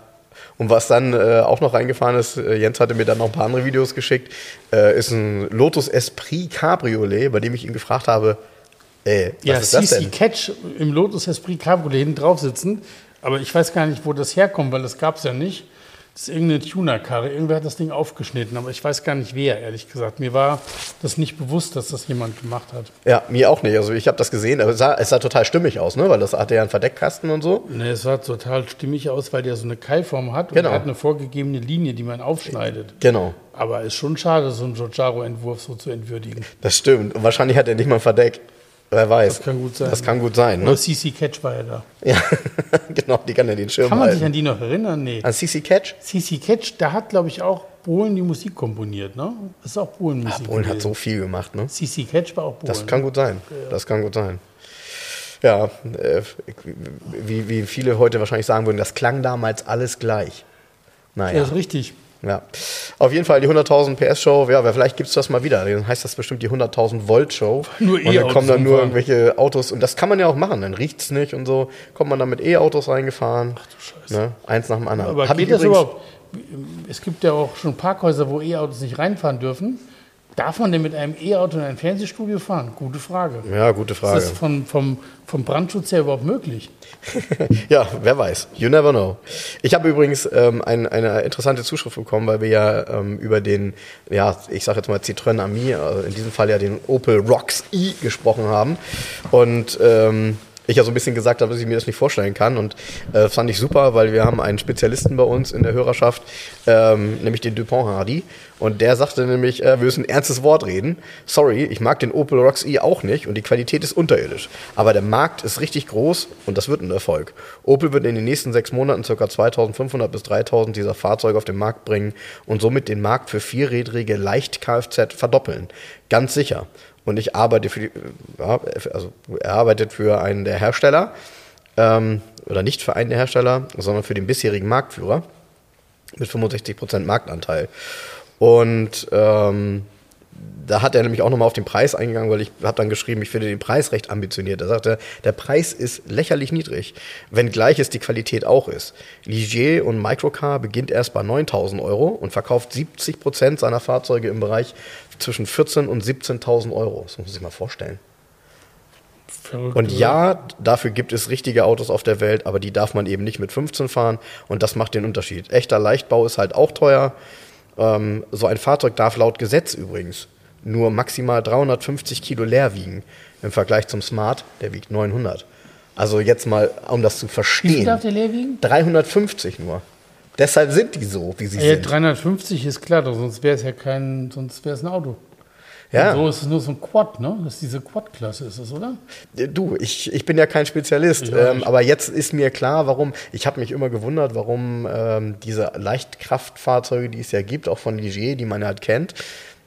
Und was dann äh, auch noch reingefahren ist, äh, Jens hatte mir dann noch ein paar andere Videos geschickt, äh, ist ein Lotus Esprit Cabriolet, bei dem ich ihn gefragt habe, äh, was ja, ist das CC denn? Catch im Lotus Esprit Cabriolet hinten drauf sitzen. Aber ich weiß gar nicht, wo das herkommt, weil das gab es ja nicht. Das ist irgendeine Tuner-Karre. Irgendwer hat das Ding aufgeschnitten, aber ich weiß gar nicht wer, ehrlich gesagt. Mir war das nicht bewusst, dass das jemand gemacht hat. Ja, mir auch nicht. Also ich habe das gesehen, aber es sah, es sah total stimmig aus, ne? weil das hatte ja einen Verdeckkasten und so. Ne, es sah total stimmig aus, weil der so eine Keilform hat und Genau. er hat eine vorgegebene Linie, die man aufschneidet. Genau. Aber ist schon schade, so einen Giorgiaro-Entwurf so zu entwürdigen. Das stimmt. Und wahrscheinlich hat er nicht mal ein Verdeck. Wer weiß. Das kann gut sein. Das kann gut sein. Ne? CC Catch war ja da. Ja, genau, die kann ja den Schirm Kann man sich halten. an die noch erinnern? Nee. An CC Catch? CC Catch, da hat, glaube ich, auch Bohlen die Musik komponiert, ne? Das ist auch Bohlen-Musik. Polen hat gewesen. so viel gemacht, ne? CC Catch war auch Bohlen. Das kann gut sein. Das kann gut sein. Ja, äh, wie, wie viele heute wahrscheinlich sagen würden, das klang damals alles gleich. Ja, Naja, ist richtig. Ja. Auf jeden Fall die 100.000 PS-Show, ja, vielleicht gibt es das mal wieder. Dann heißt das bestimmt die 100.000 Volt-Show. Nur Und dann E-Autos kommen dann nur irgendwelche Autos, und das kann man ja auch machen, dann riecht es nicht und so. Kommt man dann mit E-Autos reingefahren. Ach du Scheiße. Ne? Eins nach dem anderen. Aber Hab geht das überhaupt? es gibt ja auch schon Parkhäuser, wo E-Autos nicht reinfahren dürfen. Darf man denn mit einem E-Auto in ein Fernsehstudio fahren? Gute Frage. Ja, gute Frage. Ist das von, vom, vom Brandschutz her überhaupt möglich? ja, wer weiß. You never know. Ich habe übrigens ähm, ein, eine interessante Zuschrift bekommen, weil wir ja ähm, über den, ja, ich sage jetzt mal Citroën Ami, also in diesem Fall ja den Opel Rocks i gesprochen haben. Und ähm, ich ja so ein bisschen gesagt habe, dass ich mir das nicht vorstellen kann. Und äh, fand ich super, weil wir haben einen Spezialisten bei uns in der Hörerschaft, ähm, nämlich den Dupont Hardy. Und der sagte nämlich, äh, wir müssen ein ernstes Wort reden. Sorry, ich mag den Opel Rocks E auch nicht und die Qualität ist unterirdisch. Aber der Markt ist richtig groß und das wird ein Erfolg. Opel wird in den nächsten sechs Monaten ca. 2500 bis 3000 dieser Fahrzeuge auf den Markt bringen und somit den Markt für vierrädrige Leicht-Kfz verdoppeln. Ganz sicher und ich arbeite für die, ja, also er arbeitet für einen der Hersteller, ähm, oder nicht für einen der Hersteller, sondern für den bisherigen Marktführer mit 65% Marktanteil. Und ähm, da hat er nämlich auch nochmal auf den Preis eingegangen, weil ich habe dann geschrieben, ich finde den Preis recht ambitioniert. Er sagte, der Preis ist lächerlich niedrig, wenngleich es die Qualität auch ist. Ligier und Microcar beginnt erst bei 9000 Euro und verkauft 70 Prozent seiner Fahrzeuge im Bereich zwischen 14.000 und 17.000 Euro. Das muss man sich mal vorstellen. Verrückt, und ja, dafür gibt es richtige Autos auf der Welt, aber die darf man eben nicht mit 15 fahren und das macht den Unterschied. Echter Leichtbau ist halt auch teuer. Ähm, so ein Fahrzeug darf laut Gesetz übrigens nur maximal 350 Kilo leer wiegen im Vergleich zum Smart, der wiegt 900. Also jetzt mal, um das zu verstehen. Wie viel darf der leer wiegen? 350 nur. Deshalb sind die so, wie sie ja, sind. 350 ist klar, sonst wäre es ja kein, sonst wäre es ein Auto. Ja. Und so ist es nur so ein Quad, ne? Das ist diese Quad-Klasse, ist es, oder? Du, ich, ich bin ja kein Spezialist, ähm, aber jetzt ist mir klar, warum, ich habe mich immer gewundert, warum ähm, diese Leichtkraftfahrzeuge, die es ja gibt, auch von Ligier, die man halt kennt,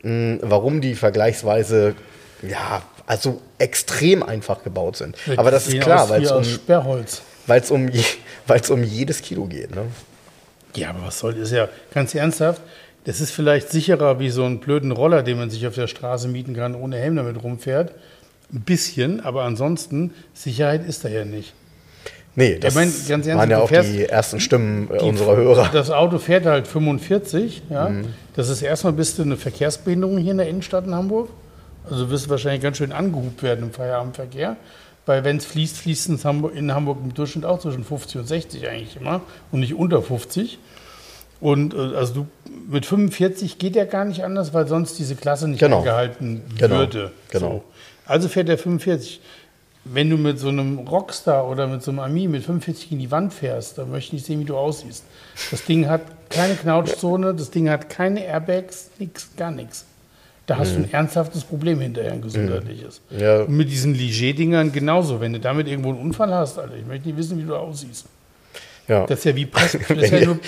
mh, warum die vergleichsweise, ja, also extrem einfach gebaut sind. Ja, aber das ist klar, weil es um, Sperrholz. Weil's um, weil's um jedes Kilo geht, ne? Ja, aber was soll das? Ja, ganz ernsthaft, das ist vielleicht sicherer wie so einen blöden Roller, den man sich auf der Straße mieten kann, ohne Helm damit rumfährt. Ein bisschen, aber ansonsten, Sicherheit ist da ja nicht. Nee, das meine, ganz ernst, waren ja auch fährst, die ersten Stimmen die, unserer Hörer. Das Auto fährt halt 45, ja. Mhm. Das ist erstmal bist du eine Verkehrsbehinderung hier in der Innenstadt in Hamburg. Also wirst du wahrscheinlich ganz schön angehubt werden im Feierabendverkehr. Weil wenn es fließt, fließt es in Hamburg im Durchschnitt auch zwischen 50 und 60 eigentlich immer und nicht unter 50. Und äh, also du, mit 45 geht ja gar nicht anders, weil sonst diese Klasse nicht genau. eingehalten genau. würde. Genau. So. Also fährt der 45. Wenn du mit so einem Rockstar oder mit so einem Ami mit 45 in die Wand fährst, dann möchte ich sehen, wie du aussiehst. Das Ding hat keine Knautschzone, das Ding hat keine Airbags, nichts, gar nichts. Da hast mhm. du ein mhm. ernsthaftes Problem hinterher, ein gesundheitliches. Mhm. Ja. Und mit diesen Ligier-Dingern genauso. Wenn du damit irgendwo einen Unfall hast, Alter, ich möchte nicht wissen, wie du aussiehst. Ja. Das ist ja wie Press, wenn, ja nur,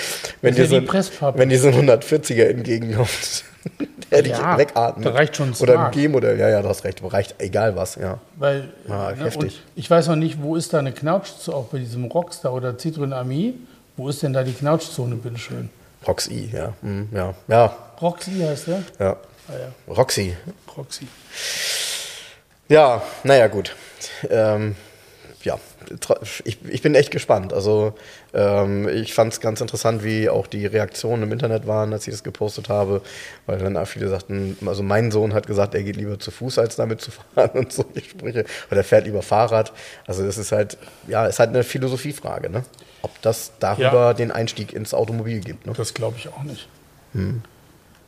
wenn, dir ja so, wenn dir so ein 140er entgegenkommt, der dich ja, wegatmet. Da reicht schon Oder ein G-Modell, ja, ja, du hast recht, reicht egal was, ja. Weil, ja, ne, heftig. ich weiß noch nicht, wo ist da eine Knautschzone, auch bei diesem Rockstar oder Citroën Ami, wo ist denn da die Knautschzone, bitteschön? Roxy, ja. Mhm, ja. ja. Roxy heißt der? Ja. Ah, ja. Roxy. Roxy. Ja, naja, gut. Ähm, ja, ich, ich bin echt gespannt. Also ich fand es ganz interessant, wie auch die Reaktionen im Internet waren, als ich das gepostet habe, weil dann auch viele sagten, also mein Sohn hat gesagt, er geht lieber zu Fuß, als damit zu fahren und so die Sprüche. Oder er fährt lieber Fahrrad. Also das ist halt, ja, ist halt eine Philosophiefrage, ne? Ob das darüber ja. den Einstieg ins Automobil gibt. Ne? Das glaube ich auch nicht. Hm.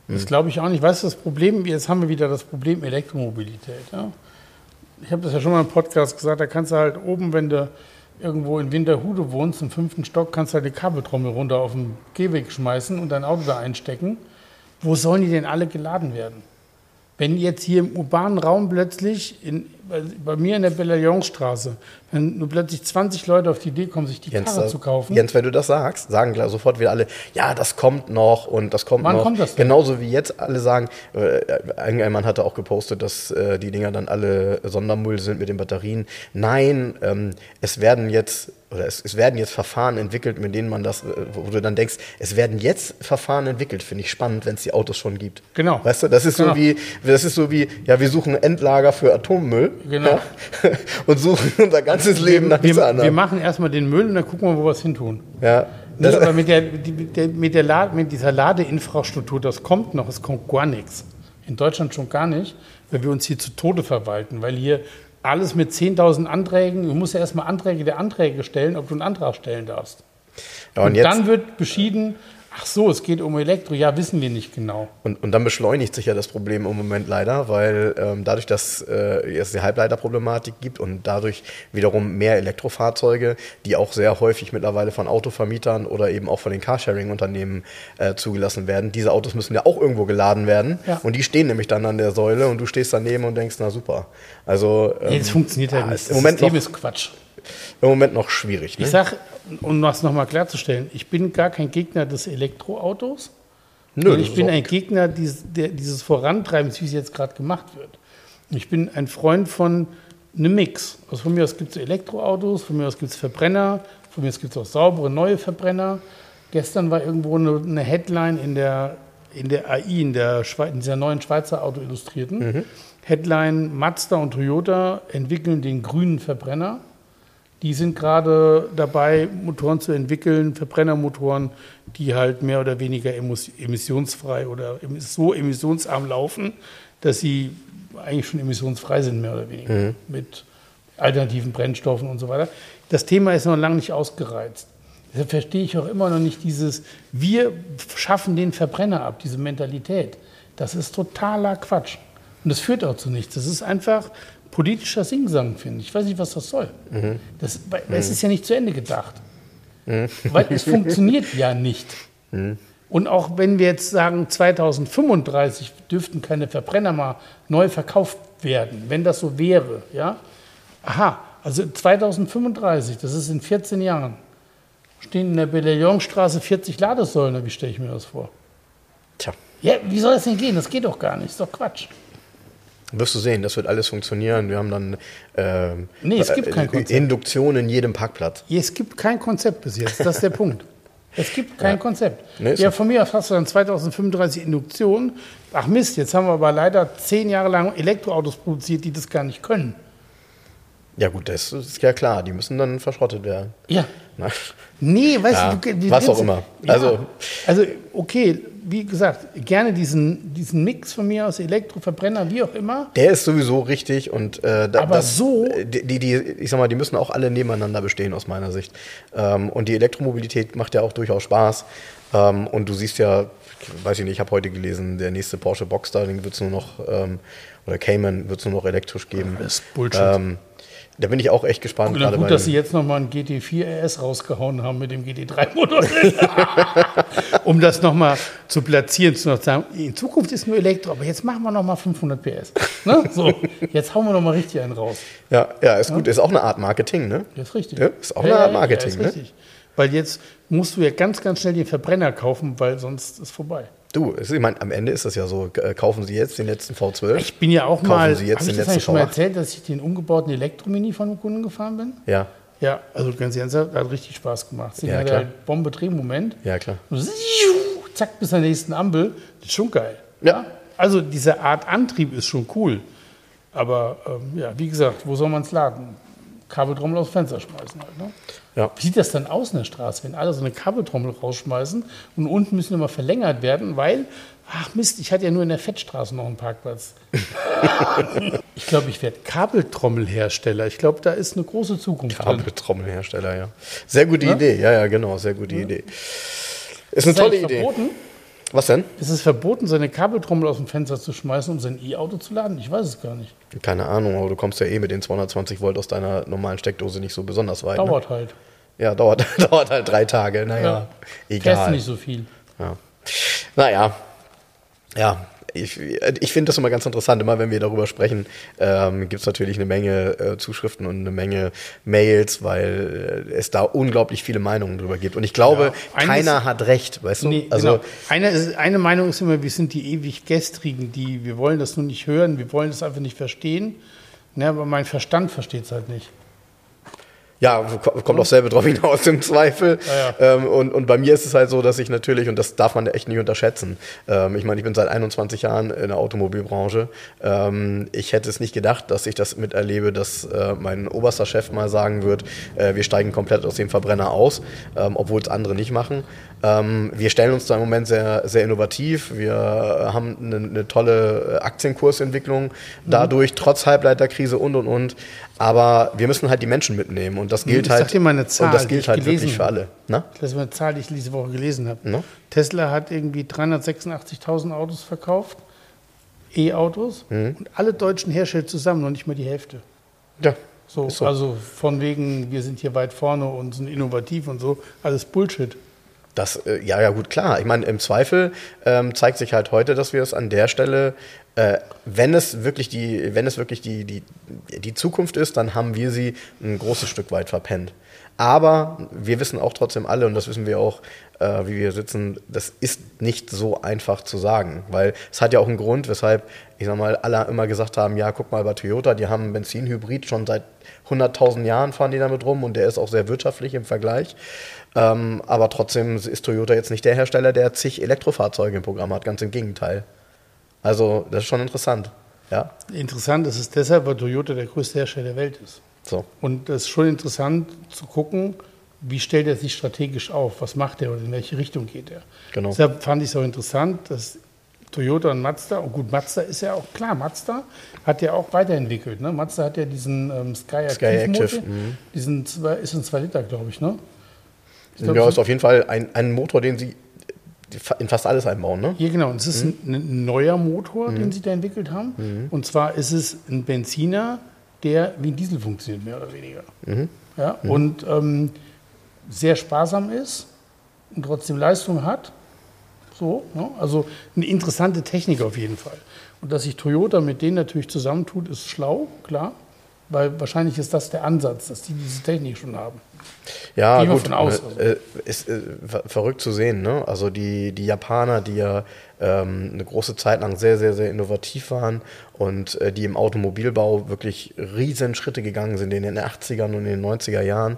Das glaube ich auch nicht. Weißt du, das Problem, jetzt haben wir wieder das Problem Elektromobilität. Ja? Ich habe das ja schon mal im Podcast gesagt, da kannst du halt oben, wenn du irgendwo in Winterhude wohnst, im fünften Stock, kannst du halt die Kabeltrommel runter auf den Gehweg schmeißen und dein Auto da einstecken. Wo sollen die denn alle geladen werden? Wenn jetzt hier im urbanen Raum plötzlich, in, bei mir in der Bellagionstraße, wenn nur plötzlich 20 Leute auf die Idee kommen, sich die Jens, Karre zu kaufen. Jens, wenn du das sagst, sagen klar sofort wieder alle, ja, das kommt noch und das kommt Wann noch. kommt das denn? Genauso wie jetzt alle sagen, äh, ein Mann hatte auch gepostet, dass äh, die Dinger dann alle Sondermüll sind mit den Batterien. Nein, ähm, es werden jetzt oder es, es, werden jetzt Verfahren entwickelt, mit denen man das, äh, wo du dann denkst, es werden jetzt Verfahren entwickelt, finde ich spannend, wenn es die Autos schon gibt. Genau. Weißt du, das ist genau. so wie, das ist so wie, ja, wir suchen Endlager für Atommüll. Genau. Ja, und suchen unser ganzes Leben nach wir, wir machen erstmal den Müll und dann gucken wir, wo wir es hin tun. Ja. Nee, aber mit, der, mit, der, mit, der La mit dieser Ladeinfrastruktur, das kommt noch, es kommt gar nichts. In Deutschland schon gar nicht, weil wir uns hier zu Tode verwalten, weil hier alles mit 10.000 Anträgen, du musst ja erstmal Anträge der Anträge stellen, ob du einen Antrag stellen darfst. Ja, und, und dann wird beschieden, Ach so, es geht um Elektro. Ja, wissen wir nicht genau. Und, und dann beschleunigt sich ja das Problem im Moment leider, weil ähm, dadurch, dass äh, es die Halbleiterproblematik gibt und dadurch wiederum mehr Elektrofahrzeuge, die auch sehr häufig mittlerweile von Autovermietern oder eben auch von den Carsharing-Unternehmen äh, zugelassen werden. Diese Autos müssen ja auch irgendwo geladen werden ja. und die stehen nämlich dann an der Säule und du stehst daneben und denkst, na super. Also ähm, nee, das funktioniert halt nicht. Im Moment System noch, ist Quatsch. Im Moment noch schwierig. Ne? Ich sage, um das nochmal klarzustellen, ich bin gar kein Gegner des Elektroautos. Nö, ich bin ein Gegner dieses, der, dieses Vorantreibens, wie es jetzt gerade gemacht wird. Ich bin ein Freund von einem Mix. Also von mir aus gibt es Elektroautos, von mir aus gibt es Verbrenner, von mir aus gibt es auch saubere neue Verbrenner. Gestern war irgendwo eine, eine Headline in der, in der AI, in, der in dieser neuen Schweizer Auto Illustrierten. Mhm. Headline: Mazda und Toyota entwickeln den grünen Verbrenner. Die sind gerade dabei, Motoren zu entwickeln, Verbrennermotoren, die halt mehr oder weniger emissionsfrei oder so emissionsarm laufen, dass sie eigentlich schon emissionsfrei sind, mehr oder weniger, mhm. mit alternativen Brennstoffen und so weiter. Das Thema ist noch lange nicht ausgereizt. Deshalb verstehe ich auch immer noch nicht dieses, wir schaffen den Verbrenner ab, diese Mentalität. Das ist totaler Quatsch. Und das führt auch zu nichts. Das ist einfach politischer Singsang, finde ich. Ich weiß nicht, was das soll. Mhm. Das, weil, mhm. Es ist ja nicht zu Ende gedacht. Mhm. Weil es funktioniert ja nicht. Mhm. Und auch wenn wir jetzt sagen, 2035 dürften keine Verbrenner mal neu verkauft werden, wenn das so wäre, ja. Aha, also 2035, das ist in 14 Jahren, stehen in der Bellillionstraße 40 Ladesäulen, wie stelle ich mir das vor? Tja. Ja, wie soll das denn gehen? Das geht doch gar nicht, ist doch Quatsch. Wirst du sehen, das wird alles funktionieren. Wir haben dann äh, nee, es gibt kein Konzept. Induktion in jedem Parkplatz. Es gibt kein Konzept bis jetzt, das ist der Punkt. Es gibt kein ja. Konzept. Nee, ja, von mir aus hast du dann 2035 Induktion. Ach Mist, jetzt haben wir aber leider zehn Jahre lang Elektroautos produziert, die das gar nicht können. Ja gut, das ist ja klar, die müssen dann verschrottet werden. Ja. Na. Nee, weißt ja, du, was auch immer. Ja, also, also okay, wie gesagt, gerne diesen, diesen Mix von mir aus Elektroverbrenner, wie auch immer. Der ist sowieso richtig und äh, da, aber das, so die, die, ich sag mal, die müssen auch alle nebeneinander bestehen aus meiner Sicht. Ähm, und die Elektromobilität macht ja auch durchaus Spaß. Ähm, und du siehst ja, weiß ich nicht, ich habe heute gelesen, der nächste Porsche Boxster, den wird es nur noch ähm, oder Cayman wird es nur noch elektrisch geben. Das ist Bullshit. Da bin ich auch echt gespannt. Oder gut, dass sie jetzt nochmal ein GT4 RS rausgehauen haben mit dem GT3-Motor. um das nochmal zu platzieren, zu noch sagen, in Zukunft ist nur Elektro, aber jetzt machen wir nochmal 500 PS. Ne? So, jetzt hauen wir nochmal richtig einen raus. Ja, ja ist gut. Ist auch eine Art Marketing, ne? Das ist richtig. Ja, ist auch eine Art Marketing, ja, ist ne? richtig. Weil jetzt musst du ja ganz, ganz schnell den Verbrenner kaufen, weil sonst ist vorbei. Du, ich meine, am Ende ist das ja so, äh, kaufen Sie jetzt den letzten V12. Ich bin ja auch kaufen mal, Sie jetzt den letzten schon mal erzählt, dass ich den umgebauten Elektromini von einem Kunden gefahren bin? Ja. Ja, also ganz ernsthaft, hat richtig Spaß gemacht. Sie ja, hat halt Bombenbetrieb-Moment. Ja, klar. Zack, bis zur nächsten Ampel. Das ist schon geil. Ja. Also diese Art Antrieb ist schon cool. Aber ähm, ja, wie gesagt, wo soll man es laden? Kabeltrommel aufs Fenster schmeißen halt. Ne? Ja. Wie sieht das dann aus in der Straße, wenn alle so eine Kabeltrommel rausschmeißen und unten müssen immer verlängert werden, weil, ach Mist, ich hatte ja nur in der Fettstraße noch einen Parkplatz. ich glaube, ich werde Kabeltrommelhersteller. Ich glaube, da ist eine große Zukunft Kabeltrommelhersteller, ja. Sehr gute ja? Idee, ja, ja, genau, sehr gute ja. Idee. Ist, eine tolle Idee. Verboten? Was denn? Ist es verboten, seine Kabeltrommel aus dem Fenster zu schmeißen, um sein E-Auto zu laden? Ich weiß es gar nicht. Keine Ahnung, aber du kommst ja eh mit den 220 Volt aus deiner normalen Steckdose nicht so besonders weit. Ne? Dauert ne? halt. Ja, dauert, dauert halt drei Tage. Naja, ja. egal. Fährst nicht so viel. Ja. Naja, ja, ich, ich finde das immer ganz interessant. Immer wenn wir darüber sprechen, ähm, gibt es natürlich eine Menge äh, Zuschriften und eine Menge Mails, weil äh, es da unglaublich viele Meinungen drüber gibt. Und ich glaube, ja, keiner ist, hat recht, weißt du? Nee, also, genau. eine, ist, eine Meinung ist immer, wir sind die ewig Gestrigen, die wir wollen das nur nicht hören, wir wollen das einfach nicht verstehen. Ne, aber mein Verstand versteht es halt nicht. Ja, kommt auch selber drauf hinaus im Zweifel. Ja, ja. Ähm, und, und bei mir ist es halt so, dass ich natürlich, und das darf man echt nicht unterschätzen, ähm, ich meine, ich bin seit 21 Jahren in der Automobilbranche. Ähm, ich hätte es nicht gedacht, dass ich das miterlebe, dass äh, mein oberster Chef mal sagen wird, äh, wir steigen komplett aus dem Verbrenner aus, ähm, obwohl es andere nicht machen. Ähm, wir stellen uns da im Moment sehr, sehr innovativ. Wir haben eine, eine tolle Aktienkursentwicklung mhm. dadurch, trotz Halbleiterkrise und und und. Aber wir müssen halt die Menschen mitnehmen und das gilt ich halt. Sag dir mal eine Zahl, und das gilt halt wirklich für alle. Na? Das ist eine Zahl, die ich diese Woche gelesen habe. Na? Tesla hat irgendwie 386.000 Autos verkauft, E-Autos, mhm. und alle deutschen Hersteller zusammen noch nicht mal die Hälfte. Ja. So, so, Also von wegen, wir sind hier weit vorne und sind innovativ und so, alles Bullshit. Das, äh, ja, ja, gut, klar. Ich meine, im Zweifel ähm, zeigt sich halt heute, dass wir es an der Stelle äh, wenn es wirklich, die, wenn es wirklich die, die, die Zukunft ist, dann haben wir sie ein großes Stück weit verpennt. Aber wir wissen auch trotzdem alle, und das wissen wir auch, äh, wie wir sitzen, das ist nicht so einfach zu sagen. Weil es hat ja auch einen Grund, weshalb, ich sag mal, alle immer gesagt haben, ja, guck mal bei Toyota, die haben Benzinhybrid schon seit 100.000 Jahren fahren die damit rum und der ist auch sehr wirtschaftlich im Vergleich. Ähm, aber trotzdem ist Toyota jetzt nicht der Hersteller, der zig Elektrofahrzeuge im Programm hat, ganz im Gegenteil. Also das ist schon interessant. Ja. Interessant ist es deshalb, weil Toyota der größte Hersteller der Welt ist. So. Und es ist schon interessant zu gucken, wie stellt er sich strategisch auf, was macht er und in welche Richtung geht er. Genau. Deshalb fand ich es auch interessant, dass Toyota und Mazda, und gut, Mazda ist ja auch klar, Mazda hat ja auch weiterentwickelt. Ne? Mazda hat ja diesen ähm, Sky, Sky Active, mhm. diesen zwei, ist ein 2 Liter, glaube ich, ne? Ich glaub, ja, ist auf jeden Fall ein, ein Motor, den sie in fast alles einbauen, ne? Ja, genau. Und es ist mhm. ein, ein, neuer Motor, mhm. den sie da entwickelt haben. Mhm. Und zwar ist es ein Benziner, der wie ein Diesel funktioniert, mehr oder weniger. Mhm. Ja, mhm. und ähm, sehr sparsam ist und trotzdem Leistung hat. So, ne? Also eine interessante Technik auf jeden Fall. Und dass sich Toyota mit denen natürlich zusammentut, ist schlau, klar. Weil wahrscheinlich ist das der Ansatz, dass die diese Technik schon haben. Ja, gut, von aus. Äh, ist äh, verrückt zu sehen. Ne? Also die, die Japaner, die ja ähm, eine große Zeit lang sehr, sehr, sehr innovativ waren und äh, die im Automobilbau wirklich riesen Schritte gegangen sind in den 80ern und in den 90er Jahren,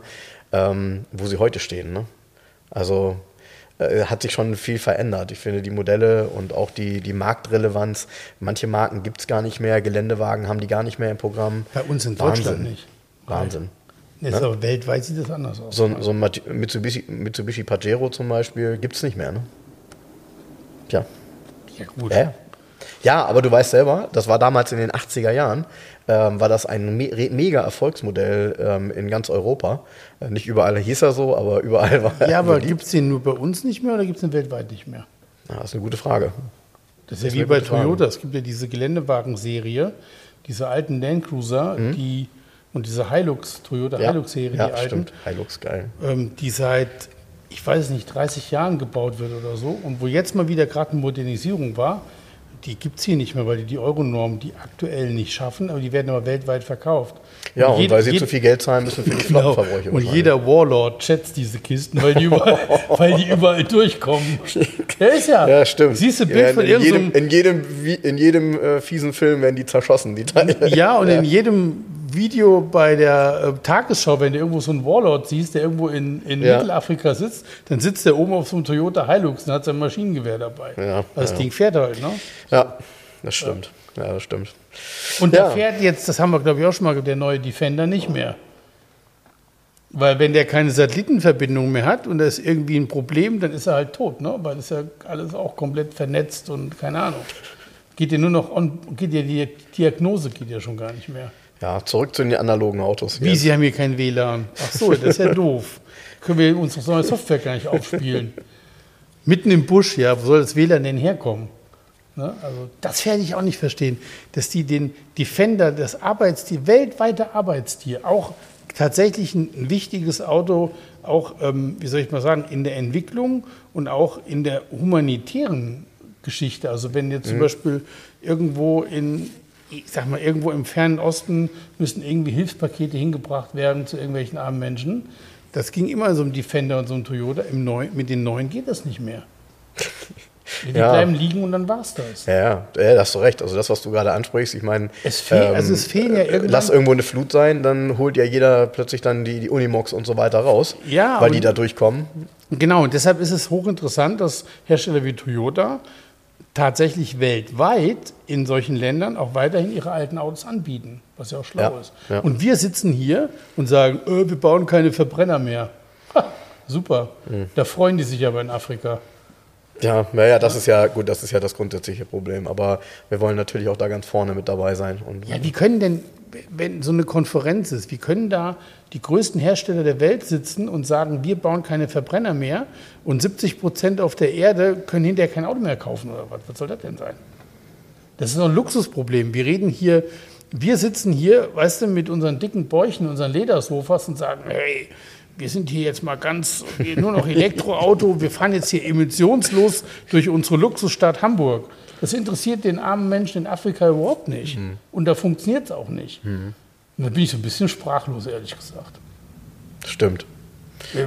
ähm, wo sie heute stehen. Ne? Also äh, hat sich schon viel verändert. Ich finde die Modelle und auch die, die Marktrelevanz, manche Marken gibt es gar nicht mehr, Geländewagen haben die gar nicht mehr im Programm. Bei uns in Wahnsinn. Deutschland nicht. Wahnsinn. Ist ne? aber weltweit sieht das anders aus. So, so ein Mitsubishi, Mitsubishi Pajero zum Beispiel gibt es nicht mehr, ne? Tja. Ja, gut. Ja. ja, aber du weißt selber, das war damals in den 80er Jahren, ähm, war das ein me mega Erfolgsmodell ähm, in ganz Europa. Äh, nicht überall hieß er so, aber überall war er. Ja, aber gibt es den nur bei uns nicht mehr oder gibt es den weltweit nicht mehr? Ja, das ist eine gute Frage. Das ist ja wie bei Toyota. Es gibt ja diese Geländewagen-Serie, diese alten Landcruiser, mhm. die und diese Hilux, Toyota ja, Hilux-Serie, ja, die alten, stimmt. Hilux, geil. Ähm, die seit, ich weiß nicht, 30 Jahren gebaut wird oder so und wo jetzt mal wieder gerade eine Modernisierung war, die gibt es hier nicht mehr, weil die die Euronorm die aktuell nicht schaffen, aber die werden aber weltweit verkauft. Ja, und, und weil sie zu viel Geld zahlen müssen für die genau. Flottenverbräuche. Und jeder Warlord schätzt diese Kisten, weil die überall, weil die überall durchkommen. Ja, ist ja. Ja, stimmt. Siehst du Bild ja, in, von in jedem, in jedem, in jedem äh, fiesen Film werden die zerschossen, die Teile. Ja, und ja. in jedem Video bei der äh, Tagesschau, wenn du irgendwo so einen Warlord siehst, der irgendwo in, in ja. Mittelafrika sitzt, dann sitzt der oben auf so einem Toyota Hilux und hat sein Maschinengewehr dabei. Ja, also das ja. Ding fährt halt, ne? Ja, das stimmt. Ja, das stimmt. Und der fährt jetzt, das haben wir glaube ich auch schon mal, der neue Defender nicht mehr. Weil wenn der keine Satellitenverbindung mehr hat und da ist irgendwie ein Problem, dann ist er halt tot, ne? Weil das ist ja alles auch komplett vernetzt und keine Ahnung. Geht ja nur noch on, geht ja die Diagnose geht ja schon gar nicht mehr. Ja, zurück zu den analogen Autos. Wie, Sie haben hier kein WLAN? Ach so, das ist ja doof. Können wir unsere neue Software gar nicht aufspielen. Mitten im Busch, ja, wo soll das WLAN denn herkommen? Ne? Also das werde ich auch nicht verstehen, dass die den Defender, das Arbeitstier, weltweite Arbeitstier, auch tatsächlich ein, wichtiges Auto, auch, ähm, wie soll ich mal sagen, in der Entwicklung und auch in der humanitären Geschichte. Also wenn jetzt mhm. zum Beispiel irgendwo in, ich sag mal, irgendwo im fernen Osten müssen irgendwie Hilfspakete hingebracht werden zu irgendwelchen armen Menschen. Das ging immer so um Defender und so um Toyota. Neu mit den neuen geht das nicht mehr. Die ja. bleiben liegen und dann war's das. Ja, ja, ja, hast du recht. Also das, was du gerade ansprichst, ich meine, es, fehl, ähm, also es fehlen ja irgendwann. Lass irgendwo eine Flut sein, dann holt ja jeder plötzlich dann die, die Unimox und so weiter raus, ja, weil die da durchkommen. Genau, und deshalb ist es hochinteressant, dass Hersteller wie Toyota tatsächlich weltweit in solchen Ländern auch weiterhin ihre alten Autos anbieten, was ja auch schlau ja, ist. Ja. Und wir sitzen hier und sagen, öh, wir bauen keine Verbrenner mehr. Ha, super. Mhm. Da freuen die sich aber in Afrika. Ja, naja, das ist ja gut, das ist ja das grundsätzliche Problem. Aber wir wollen natürlich auch da ganz vorne mit dabei sein. Und ja, wie können denn, wenn so eine Konferenz ist, wie können da die größten Hersteller der Welt sitzen und sagen, wir bauen keine Verbrenner mehr und 70 Prozent auf der Erde können hinterher kein Auto mehr kaufen oder was? Was soll das denn sein? Das ist doch ein Luxusproblem. Wir reden hier, wir sitzen hier, weißt du, mit unseren dicken Bäuchen, unseren Ledersofas und sagen, hey, wir sind hier jetzt mal ganz, nur noch Elektroauto, wir fahren jetzt hier emissionslos durch unsere Luxusstadt Hamburg. Das interessiert den armen Menschen in Afrika überhaupt nicht. Mhm. Und da funktioniert es auch nicht. Mhm. Und da bin ich so ein bisschen sprachlos, ehrlich gesagt. Stimmt.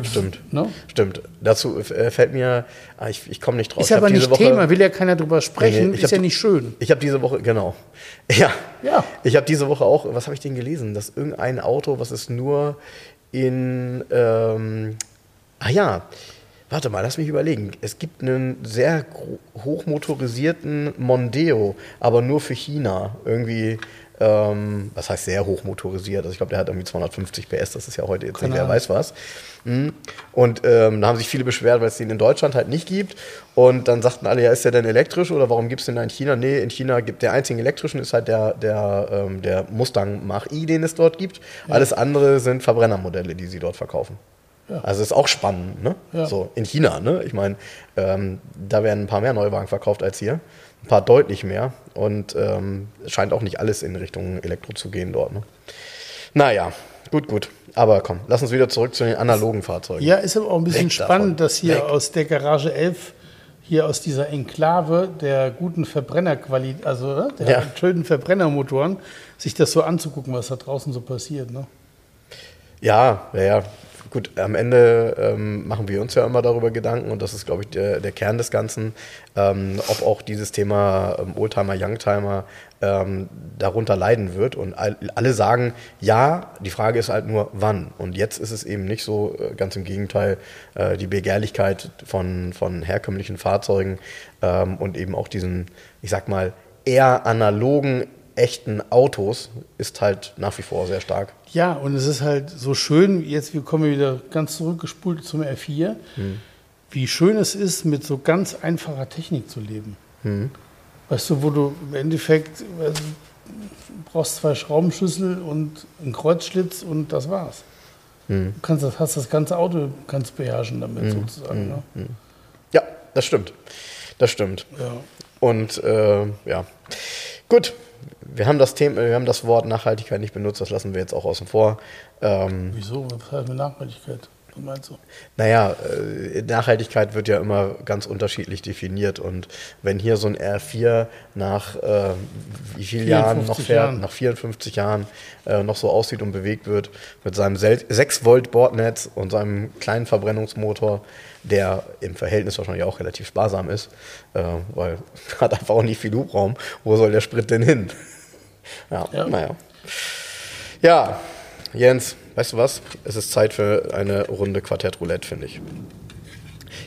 Stimmt. Ne? Stimmt. Dazu äh, fällt mir, ah, ich, ich komme nicht drauf. Ist aber nicht Woche, Thema, will ja keiner drüber sprechen, nee, nee, ist ja nicht schön. Ich habe diese Woche, genau. Ja. ja. Ich habe diese Woche auch, was habe ich denn gelesen? Dass irgendein Auto, was es nur in, ähm, ah ja, warte mal, lass mich überlegen. Es gibt einen sehr hochmotorisierten Mondeo, aber nur für China. Irgendwie, ähm, was heißt sehr hochmotorisiert? Also ich glaube, der hat irgendwie 250 PS, das ist ja heute jetzt nicht, wer weiß was. Mhm. Und ähm, da haben sich viele beschwert, weil es den in Deutschland halt nicht gibt. Und dann sagten alle, ja, ist der denn elektrisch oder warum gibt es den da in China? Nee, in China gibt der einzige elektrischen ist halt der, der, ähm, der Mustang Mach-I, den es dort gibt. Ja. Alles andere sind Verbrennermodelle, die sie dort verkaufen. Ja. Also ist auch spannend, ne? Ja. So in China, ne? Ich meine, ähm, da werden ein paar mehr Neuwagen verkauft als hier, ein paar deutlich mehr und ähm, scheint auch nicht alles in Richtung Elektro zu gehen dort. Ne? Naja, gut, gut. Aber komm, lass uns wieder zurück zu den analogen Fahrzeugen. Ja, ist aber auch ein bisschen Weg spannend, davon. dass hier Weg. aus der Garage 11 hier aus dieser Enklave der guten Verbrennerqualität, also ne, der ja. schönen Verbrennermotoren, sich das so anzugucken, was da draußen so passiert. Ne? Ja, ja, ja. Gut, am Ende ähm, machen wir uns ja immer darüber Gedanken und das ist, glaube ich, der, der, Kern des Ganzen, ähm, ob auch dieses Thema ähm, Oldtimer, Youngtimer ähm, darunter leiden wird. Und all, alle sagen, ja, die Frage ist halt nur, wann. Und jetzt ist es eben nicht so, äh, ganz im Gegenteil, äh, die Begehrlichkeit von, von herkömmlichen Fahrzeugen ähm, und eben auch diesen, ich sag mal, eher analogen, echten Autos ist halt nach wie vor sehr stark. Ja, und es ist halt so schön, jetzt wir kommen wieder ganz zurückgespult zum R4, hm. wie schön es ist, mit so ganz einfacher Technik zu leben. Hm. Weißt du, wo du im Endeffekt also, brauchst zwei Schraubenschlüssel und einen Kreuzschlitz und das war's. Hm. Du kannst das, hast das ganze Auto kannst beherrschen damit hm. sozusagen. Hm. Ne? Hm. Ja, das stimmt. Das stimmt. Ja. Und äh, ja. Gut, wir haben das Thema, wir haben das Wort Nachhaltigkeit nicht benutzt, das lassen wir jetzt auch außen vor. Ähm, Wieso? Was heißt mit Nachhaltigkeit? Was meinst du? Naja, äh, Nachhaltigkeit wird ja immer ganz unterschiedlich definiert und wenn hier so ein R4 nach äh, wie vielen Jahren noch fährt, Jahren. nach 54 Jahren äh, noch so aussieht und bewegt wird, mit seinem 6 Volt Bordnetz und seinem kleinen Verbrennungsmotor, der im Verhältnis wahrscheinlich auch relativ sparsam ist, äh, weil hat einfach auch nicht viel Hubraum. Wo soll der Sprit denn hin? Ja, ja, naja. Ja, Jens, weißt du was? Es ist Zeit für eine Runde Quartett Roulette, finde ich.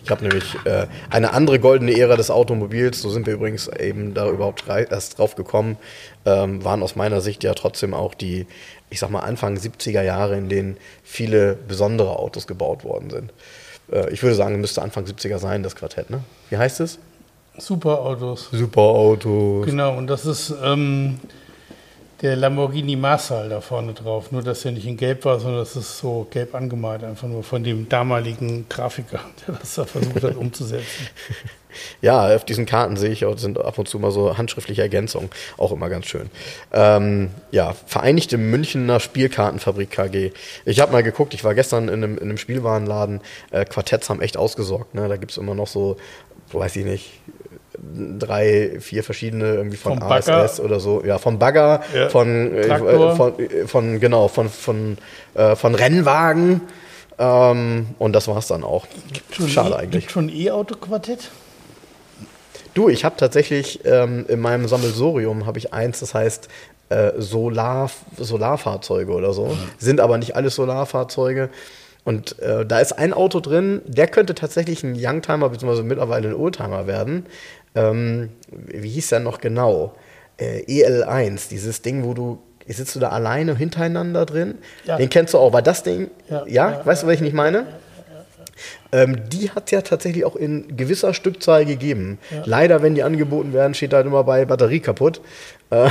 Ich habe nämlich äh, eine andere goldene Ära des Automobils, so sind wir übrigens eben da überhaupt erst drauf gekommen, ähm, waren aus meiner Sicht ja trotzdem auch die, ich sag mal, Anfang 70er Jahre, in denen viele besondere Autos gebaut worden sind. Äh, ich würde sagen, müsste Anfang 70er sein, das Quartett, ne? Wie heißt es? Superautos. Superautos. Genau, und das ist ähm, der Lamborghini Marsal da vorne drauf. Nur, dass er nicht in Gelb war, sondern das ist so gelb angemalt, einfach nur von dem damaligen Grafiker, der das da versucht hat umzusetzen. Ja, auf diesen Karten sehe ich auch, sind ab und zu mal so handschriftliche Ergänzungen, auch immer ganz schön. Ähm, ja, Vereinigte Münchner Spielkartenfabrik KG. Ich habe mal geguckt, ich war gestern in einem, in einem Spielwarenladen, äh, Quartetts haben echt ausgesorgt. Ne? Da gibt es immer noch so, weiß ich nicht, drei, vier verschiedene irgendwie von vom ASS Bagger. oder so. Ja, vom Bagger, ja. von, äh, von, äh, von, genau, von, von, äh, von Rennwagen. Ähm, und das war es dann auch. Schade e eigentlich. Gibt schon E-Auto-Quartett? Du, ich habe tatsächlich ähm, in meinem Sammelsorium habe ich eins, das heißt äh, Solar, Solarfahrzeuge oder so. Sind aber nicht alles Solarfahrzeuge. Und äh, da ist ein Auto drin, der könnte tatsächlich ein Youngtimer bzw. mittlerweile ein Oldtimer werden. Ähm, wie hieß der noch genau? Äh, EL1, dieses Ding, wo du sitzt du da alleine hintereinander drin. Ja. Den kennst du auch, weil das Ding, ja, Ja, weißt du, was ich nicht meine? Ähm, die hat es ja tatsächlich auch in gewisser Stückzahl gegeben. Leider, wenn die angeboten werden, steht halt immer bei Batterie kaputt. Äh,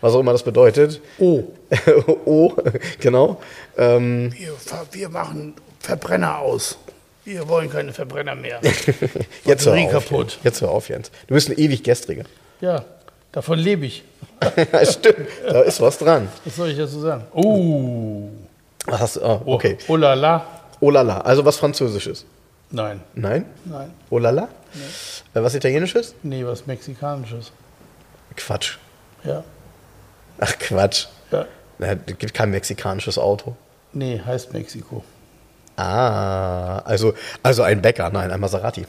was auch immer das bedeutet. Oh, oh, genau. Ähm, wir, wir machen Verbrenner aus. Wir wollen keine Verbrenner mehr. jetzt hör auf, kaputt. Jens. Jetzt hör auf, Jens. Du bist ein ewig gestriger. Ja, davon lebe ich. Stimmt, da ist was dran. Was soll ich dazu sagen? Oh, Was hast du? Oh, oh okay. oh la la. Oh la la. Also was Französisches. Nein, Nein? nein. Oh la la? Äh, Was Italienisches? Nee, was Mexikanisches. Quatsch. Ja, Ach Quatsch. ja. Es gibt kein mexikanisches Auto. Nee, heißt Mexiko. Ah, also, also ein Bäcker, nein, ein Maserati.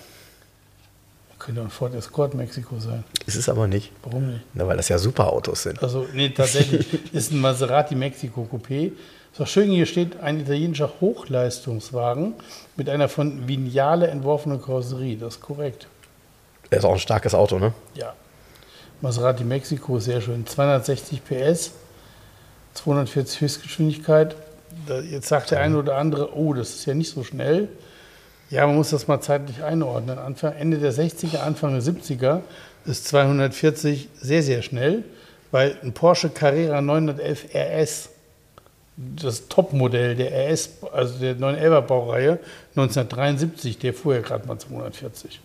Könnte ein Ford Escort Mexiko sein. Ist es aber nicht. Warum nicht? Na, weil das ja Superautos sind. Also, nee, tatsächlich ist ein Maserati Mexico Coupé. Ist auch schön, hier steht ein italienischer Hochleistungswagen mit einer von Vignale entworfenen Karosserie. Das ist korrekt. Das ist auch ein starkes Auto, ne? Ja. Maserati Mexiko sehr schön. 260 PS, 240 Höchstgeschwindigkeit. Jetzt sagt der eine oder andere, oh, das ist ja nicht so schnell. Ja, man muss das mal zeitlich einordnen. Anfang, Ende der 60er, Anfang der 70er ist 240 sehr, sehr schnell, weil ein Porsche Carrera 911 RS, das Topmodell der RS, also der 911er Baureihe, 1973, der fuhr ja gerade mal 240.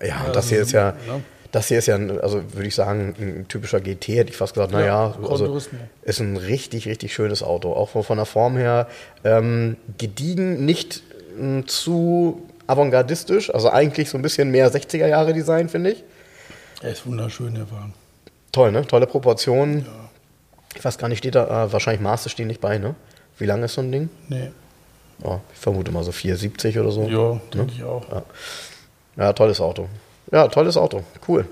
Ja, Ja, das hier ist ja, ne? Das hier ist ja, ein, also würde ich sagen, ein typischer GT, hätte ich fast gesagt, naja, Ja, also ist ein richtig, richtig schönes Auto. Auch von, der Form her ähm, gediegen, nicht m, zu avantgardistisch, also eigentlich so ein bisschen mehr 60er Jahre Design, finde ich. Er ist wunderschön, der Wagen. Toll, ne? Tolle Proportionen. Ich weiß gar nicht, steht da, äh, wahrscheinlich Maße stehen nicht bei, ne? Wie lang ist so ein Ding? Nee. Oh, ich vermute mal so 470 oder so. Ja, denke ich auch. Ja, tolles Auto. Ja, tolles Auto. Cool.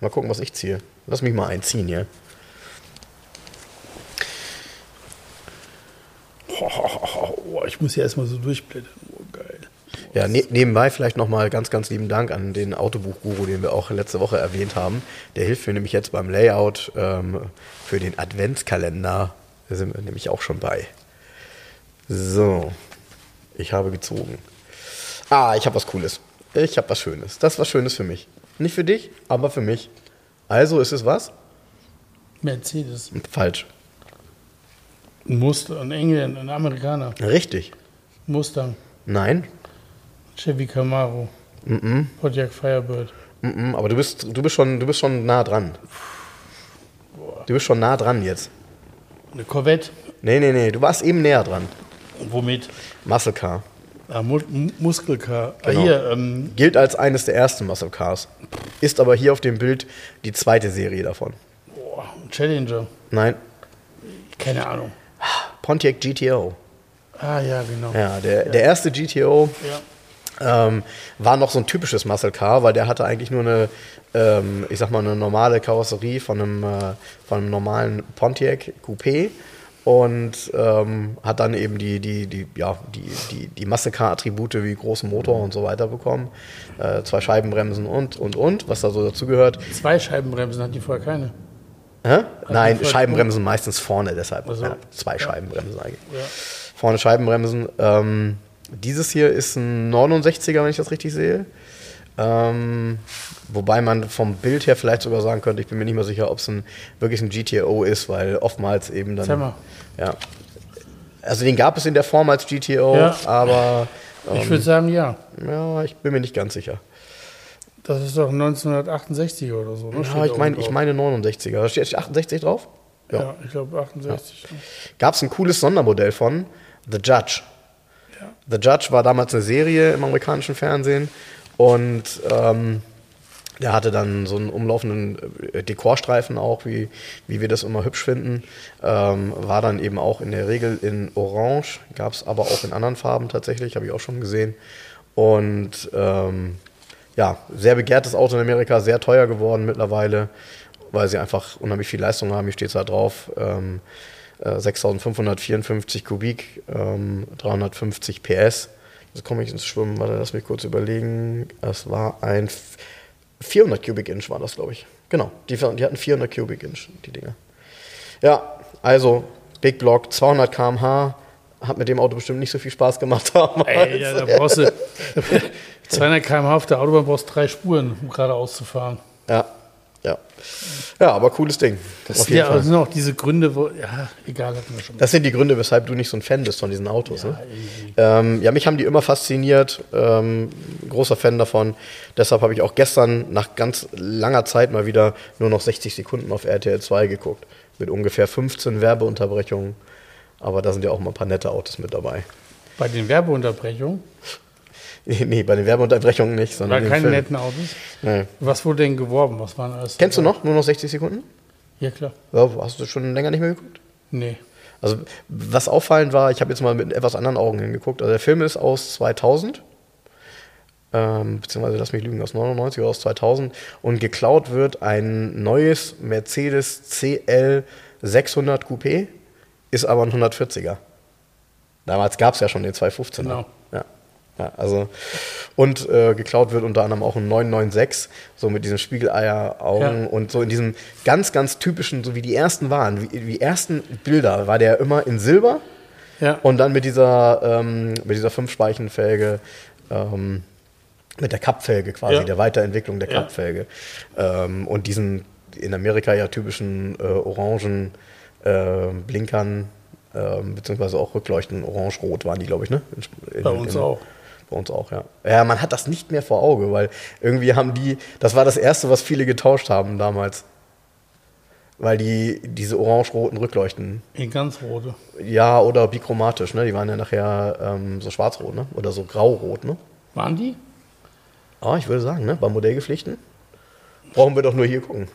Mal gucken, was ich ziehe. Lass mich mal einziehen hier. Ich muss hier erstmal so durchblättern. Oh, geil. Ja, ne nebenbei vielleicht nochmal ganz, ganz lieben Dank an den Autobuchguru, den wir auch letzte Woche erwähnt haben. Der hilft mir nämlich jetzt beim Layout ähm, für den Adventskalender. Da sind wir nämlich auch schon bei. So, ich habe gezogen. Ah, ich habe was Cooles. Ich habe was Schönes. Das ist was Schönes für mich. Nicht für dich, aber für mich. Also ist es was? Mercedes. Falsch. Ein Muster, ein Engländer, ein Amerikaner. Richtig. Mustang. Nein. Chevy Camaro. Pontiac Firebird. Mm-mm, aber du bist, du bist schon, du bist schon nah dran. Du bist schon nah dran jetzt. Eine Corvette. Nee, nee, nee, du warst eben näher dran. Womit? Muscle Car. Ah, Mu M- Muskelcar. Genau. Ah, hier, ähm, Gilt als eines der ersten Muscle Cars. Ist aber hier auf dem Bild die zweite Serie davon. boah, Challenger. Nein, Keine Ahnung. Pontiac GTO. Ah, ja, genau. Ja, der, der erste GTO Ja. ähm, war noch so ein typisches Muscle Car, weil der hatte eigentlich nur eine, ähm, ich sag mal, eine normale Karosserie von einem, äh, von einem normalen Pontiac Coupé und ähm, hat dann eben die, die, die, ja, die, die, die Muscle Car Attribute wie großen Motor und so weiter bekommen. Äh, zwei Scheibenbremsen und, und, und, was da so dazugehört. Zwei Scheibenbremsen hat die vorher keine. Hä? Nein, Scheibenbremsen meistens vorne, deshalb. Ach so. Ja, zwei Scheibenbremsen eigentlich. Ja. Vorne Scheibenbremsen. Ähm, dieses hier ist ein 69er, wenn ich das richtig sehe. Ähm, wobei man vom Bild her vielleicht sogar sagen könnte, ich bin mir nicht mehr sicher, ob es ein, wirklich ein GTO ist, weil oftmals eben dann. Mal. Ja. Also den gab es in der Form als GTO, Ja. aber Ich würde sagen, ja. ja, ich bin mir nicht ganz sicher. Das ist doch 1968 oder so. Ne? Ja, ich drauf. ich meine 69er. Da steht 68 drauf? Ja, ich glaube 68. gab es ein cooles Sondermodell von The Judge. Ja. The Judge war damals eine Serie im amerikanischen Fernsehen und ähm, der hatte dann so einen umlaufenden äh, Dekorstreifen auch, wie, wie wir das immer hübsch finden. Ähm, war dann eben auch in der Regel in Orange, gab es aber auch in anderen Farben tatsächlich, habe ich auch schon gesehen. Und ähm, ja, sehr begehrtes Auto in Amerika, sehr teuer geworden mittlerweile, weil sie einfach unheimlich viel Leistung haben. Hier steht es da drauf. Ähm, äh, 6554 Kubik, ähm, 350 PS. Jetzt komme ich ins Schwimmen, warte, lass mich kurz überlegen. Es war ein 400 Cubic Inch war das, glaube ich. Genau, die, die hatten 400 Cubic Inch, die Dinger. Ja, also Big Block, 200 km/h, hat mit dem Auto bestimmt nicht so viel Spaß gemacht damals. Ey, ja, da brauchst du 200 km/h auf der Autobahn brauchst drei Spuren, um geradeaus zu fahren. Ja, ja. Ja, aber cooles Ding. Das sind ja sind auch diese Gründe, wo, ja, egal, hatten wir schon. Das sind die Gründe, weshalb du nicht so ein Fan bist von diesen Autos. Ja, ne? ähm, ja mich haben die immer fasziniert. Ähm, großer Fan davon. Deshalb habe ich auch gestern nach ganz langer Zeit mal wieder nur noch 60 Sekunden auf RTL 2 geguckt. Mit ungefähr 15 Werbeunterbrechungen. Aber da sind ja auch mal ein paar nette Autos mit dabei. Bei den Werbeunterbrechungen? Nee, bei den Werbeunterbrechungen nicht. Sondern War keine Film. netten Autos? Nee. Was wurde denn geworben? Was waren alles? Kennst dabei? du noch? Nur noch 60 Sekunden? Ja, klar. Ja, hast du schon länger nicht mehr geguckt? Nee. Also, was auffallend war, ich habe jetzt mal mit etwas anderen Augen hingeguckt. Also, der Film ist aus 2000. Ähm, beziehungsweise, lass mich lügen, aus 99 oder aus 2000. Und geklaut wird ein neues Mercedes CL 600 Coupé, ist aber ein 140er. Damals gab es ja schon den 215er. Genau. Ja. Ja, also, und äh, geklaut wird unter anderem auch ein 996, so mit diesen Spiegeleier-Augen ja. und so in diesem ganz, ganz typischen, so wie die ersten waren, wie die ersten Bilder, war der immer in Silber ja. und dann mit dieser, ähm, mit dieser Fünf-Speichenfelge, ähm, mit der Kappfelge quasi, ja. der Weiterentwicklung der Kappfelge ähm, und diesen in Amerika ja typischen äh, orangen äh, Blinkern, ähm, beziehungsweise auch Rückleuchten, orange-rot waren die, glaube ich, ne? In, Bei uns in, auch. Bei uns auch, ja. Ja, man hat das nicht mehr vor Auge, weil irgendwie haben die, das war das Erste, was viele getauscht haben damals. Weil die diese orange-roten Rückleuchten. In ganz rote. Ja, oder bichromatisch, ne? Die waren ja nachher ähm, so schwarz-rot, ne? Oder so grau-rot, ne? Waren die? Ah, ich würde sagen, ne? Bei Modellgepflichten. Brauchen wir doch nur hier gucken.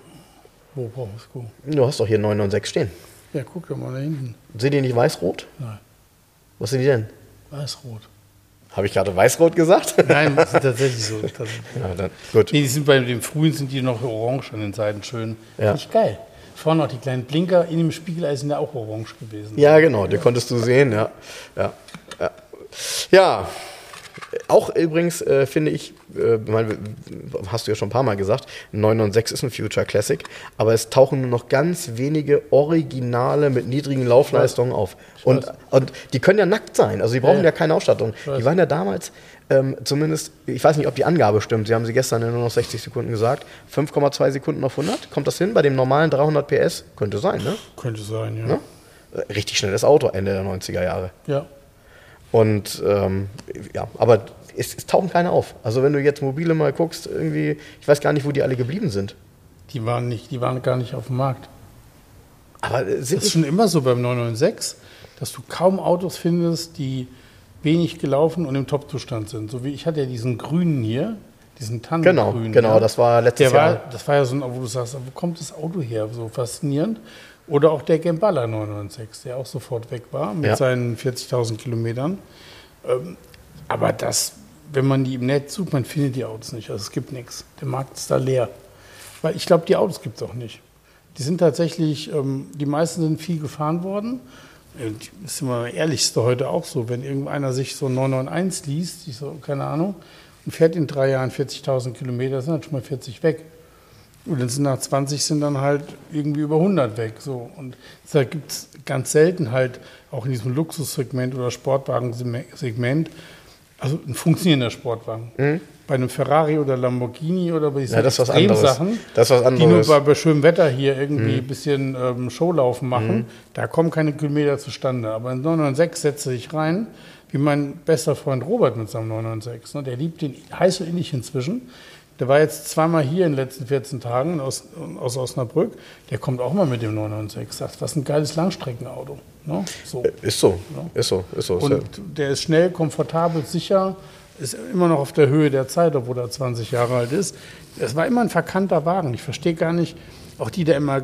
Wo brauchst du gucken? Du hast doch hier 996 stehen. Ja, guck doch mal da hinten. Sind die nicht weiß-rot? Nein. Was sind die denn? Weiß-rot. Habe ich gerade weiß-rot gesagt? Nein, das ist tatsächlich so. Das ja, dann, gut. Nee, die sind bei dem frühen sind die noch orange an den Seiten schön. Ja. Nicht geil. Vorne noch die kleinen Blinker, in dem Spiegel sind ja auch orange gewesen. Ja, genau, die konntest du sehen, ja. Ja, ja. ja auch übrigens äh, finde ich, äh, mein, hast du ja schon ein paar Mal gesagt, 996 ist ein Future Classic, aber es tauchen nur noch ganz wenige Originale mit niedrigen Laufleistungen auf. Und, und die können ja nackt sein, also die brauchen ja, ja keine Ausstattung. Die waren ja damals ähm, zumindest, ich weiß nicht, ob die Angabe stimmt, Sie haben sie gestern in nur noch 60 Sekunden gesagt, 5,2 Sekunden auf 100, kommt das hin bei dem normalen 300 PS? Könnte sein, ne? Könnte sein, ja. Ne? Richtig schnelles Auto, Ende der 90er Jahre. Ja. Und ähm, ja, aber es, es, tauchen keine auf. Also wenn du jetzt mobile mal guckst, irgendwie, ich weiß gar nicht, wo die alle geblieben sind. Die waren nicht, die waren gar nicht auf dem Markt. Aber sind das ist schon immer so beim 996, dass du kaum Autos findest, die wenig gelaufen und im Top-Zustand sind. So wie ich hatte ja diesen grünen hier, diesen Tannengrün. Genau, genau, ja. das war letztes Der Jahr. War, das war ja so ein, wo du sagst, wo kommt das Auto her? So faszinierend. Oder auch der Gemballa 996, der auch sofort weg war mit ja. seinen 40.000 Kilometern. Ähm, aber das, wenn man die im Netz sucht, man findet die Autos nicht. Also es gibt nichts. Der Markt ist da leer. Weil ich glaube, die Autos gibt es auch nicht. Die sind tatsächlich, ähm, die meisten sind viel gefahren worden. Das ist immer ehrlichste heute auch so. Wenn irgendeiner sich so 991 liest, ich so, keine Ahnung, und fährt in drei Jahren 40.000 Kilometer, sind dann schon mal 40 weg. Und dann sind nach 20 sind dann halt irgendwie über 100 weg. So. Und da gibt es ganz selten halt auch in diesem Luxussegment oder Sportwagensegment, also ein funktionierender Sportwagen. Mhm. Bei einem Ferrari oder Lamborghini oder bei diesen ja, das Sachen, das was die nur bei, bei, schönem Wetter hier irgendwie mhm. ein bisschen ähm, Showlaufen machen, mhm. da kommen keine Kilometer zustande. Aber in 996 setzt er sich rein, wie mein bester Freund Robert mit seinem 996. Ne? Der liebt den heiß und innig inzwischen. Der war jetzt zweimal hier in den letzten 14 Tagen aus, aus Osnabrück. Der kommt auch mal mit dem 996. Sagt, was ein geiles Langstreckenauto. Ne? So. Ist so. Ja. Ist so. Ist so. Und der ist schnell, komfortabel, sicher. Ist immer noch auf der Höhe der Zeit, obwohl er 20 Jahre alt ist. Es war immer ein verkannter Wagen. Ich verstehe gar nicht, auch die, der immer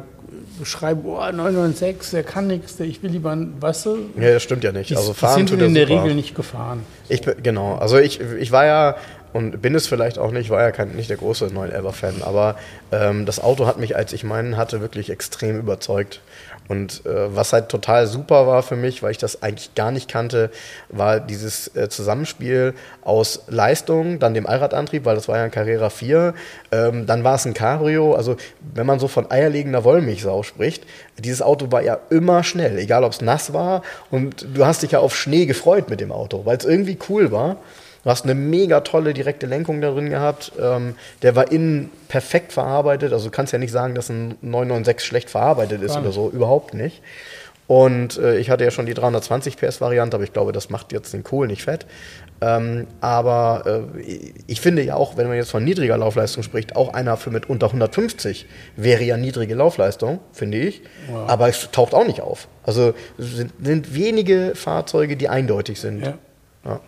beschreiben, oh, 996, der kann nichts, ich will lieber, weißt du? Ja, das stimmt ja nicht. Die, also fahren die sind in der super. Regel nicht gefahren. Ich, genau, also ich, ich war ja und bin es vielleicht auch nicht, war ja kein, nicht der große 911-Fan, aber ähm, das Auto hat mich, als ich meinen hatte, wirklich extrem überzeugt. Und äh, was halt total super war für mich, weil ich das eigentlich gar nicht kannte, war dieses äh, Zusammenspiel aus Leistung, dann dem Allradantrieb, weil das war ja ein Carrera 4, ähm, dann war es ein Cabrio. Also wenn man so von eierlegender Wollmilchsau spricht, dieses Auto war ja immer schnell, egal ob es nass war. Und du hast dich ja auf Schnee gefreut mit dem Auto, weil es irgendwie cool war. Du hast eine mega tolle direkte Lenkung da drin gehabt. Ähm, der war innen perfekt verarbeitet. Also du kannst ja nicht sagen, dass ein 996 schlecht verarbeitet ist oder so. Überhaupt nicht. Und äh, ich hatte ja schon die 320 PS Variante, aber ich glaube, das macht jetzt den Kohl nicht fett. Ähm, aber äh, ich finde ja auch, wenn man jetzt von niedriger Laufleistung spricht, auch einer für mit unter 150 wäre ja niedrige Laufleistung, finde ich. Ja. Aber es taucht auch nicht auf. Also es sind, sind wenige Fahrzeuge, die eindeutig sind. Ja. ja.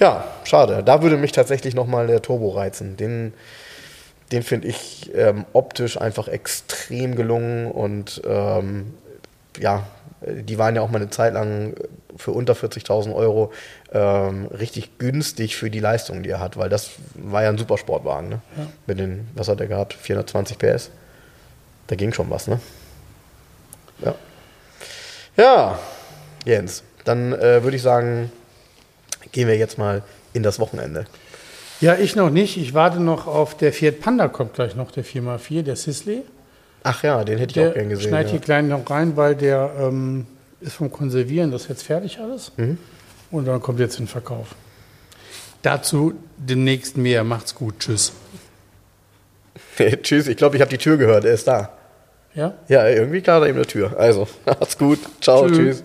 Ja, schade. Da würde mich tatsächlich nochmal der Turbo reizen. Den, den finde ich ähm, optisch einfach extrem gelungen und ähm, ja, die waren ja auch mal eine Zeit lang für unter 40.000 Euro ähm, richtig günstig für die Leistung, die er hat, weil das war ja ein Supersportwagen. Ne? Ja. Mit den, was hat er gehabt? 420 PS. Da ging schon was, ne? Ja. Ja, Jens, dann äh, würde ich sagen, gehen wir jetzt mal in das Wochenende. Ja, ich noch nicht. Ich warte noch auf der Fiat Panda, kommt gleich noch, der 4x4, der Sisley. Ach ja, den hätte ich der auch gern gesehen. Schneid ja. hier klein noch rein, weil der ähm, ist vom Konservieren, das ist jetzt fertig alles. Mhm. Und dann kommt jetzt in den Verkauf. Dazu demnächst mehr. Macht's gut. Tschüss. Tschüss. Ich glaube, ich habe die Tür gehört. Er ist da. Ja? Ja, irgendwie klar da eben eine Tür. Also, macht's gut. Ciao. Tschüss. tschüss.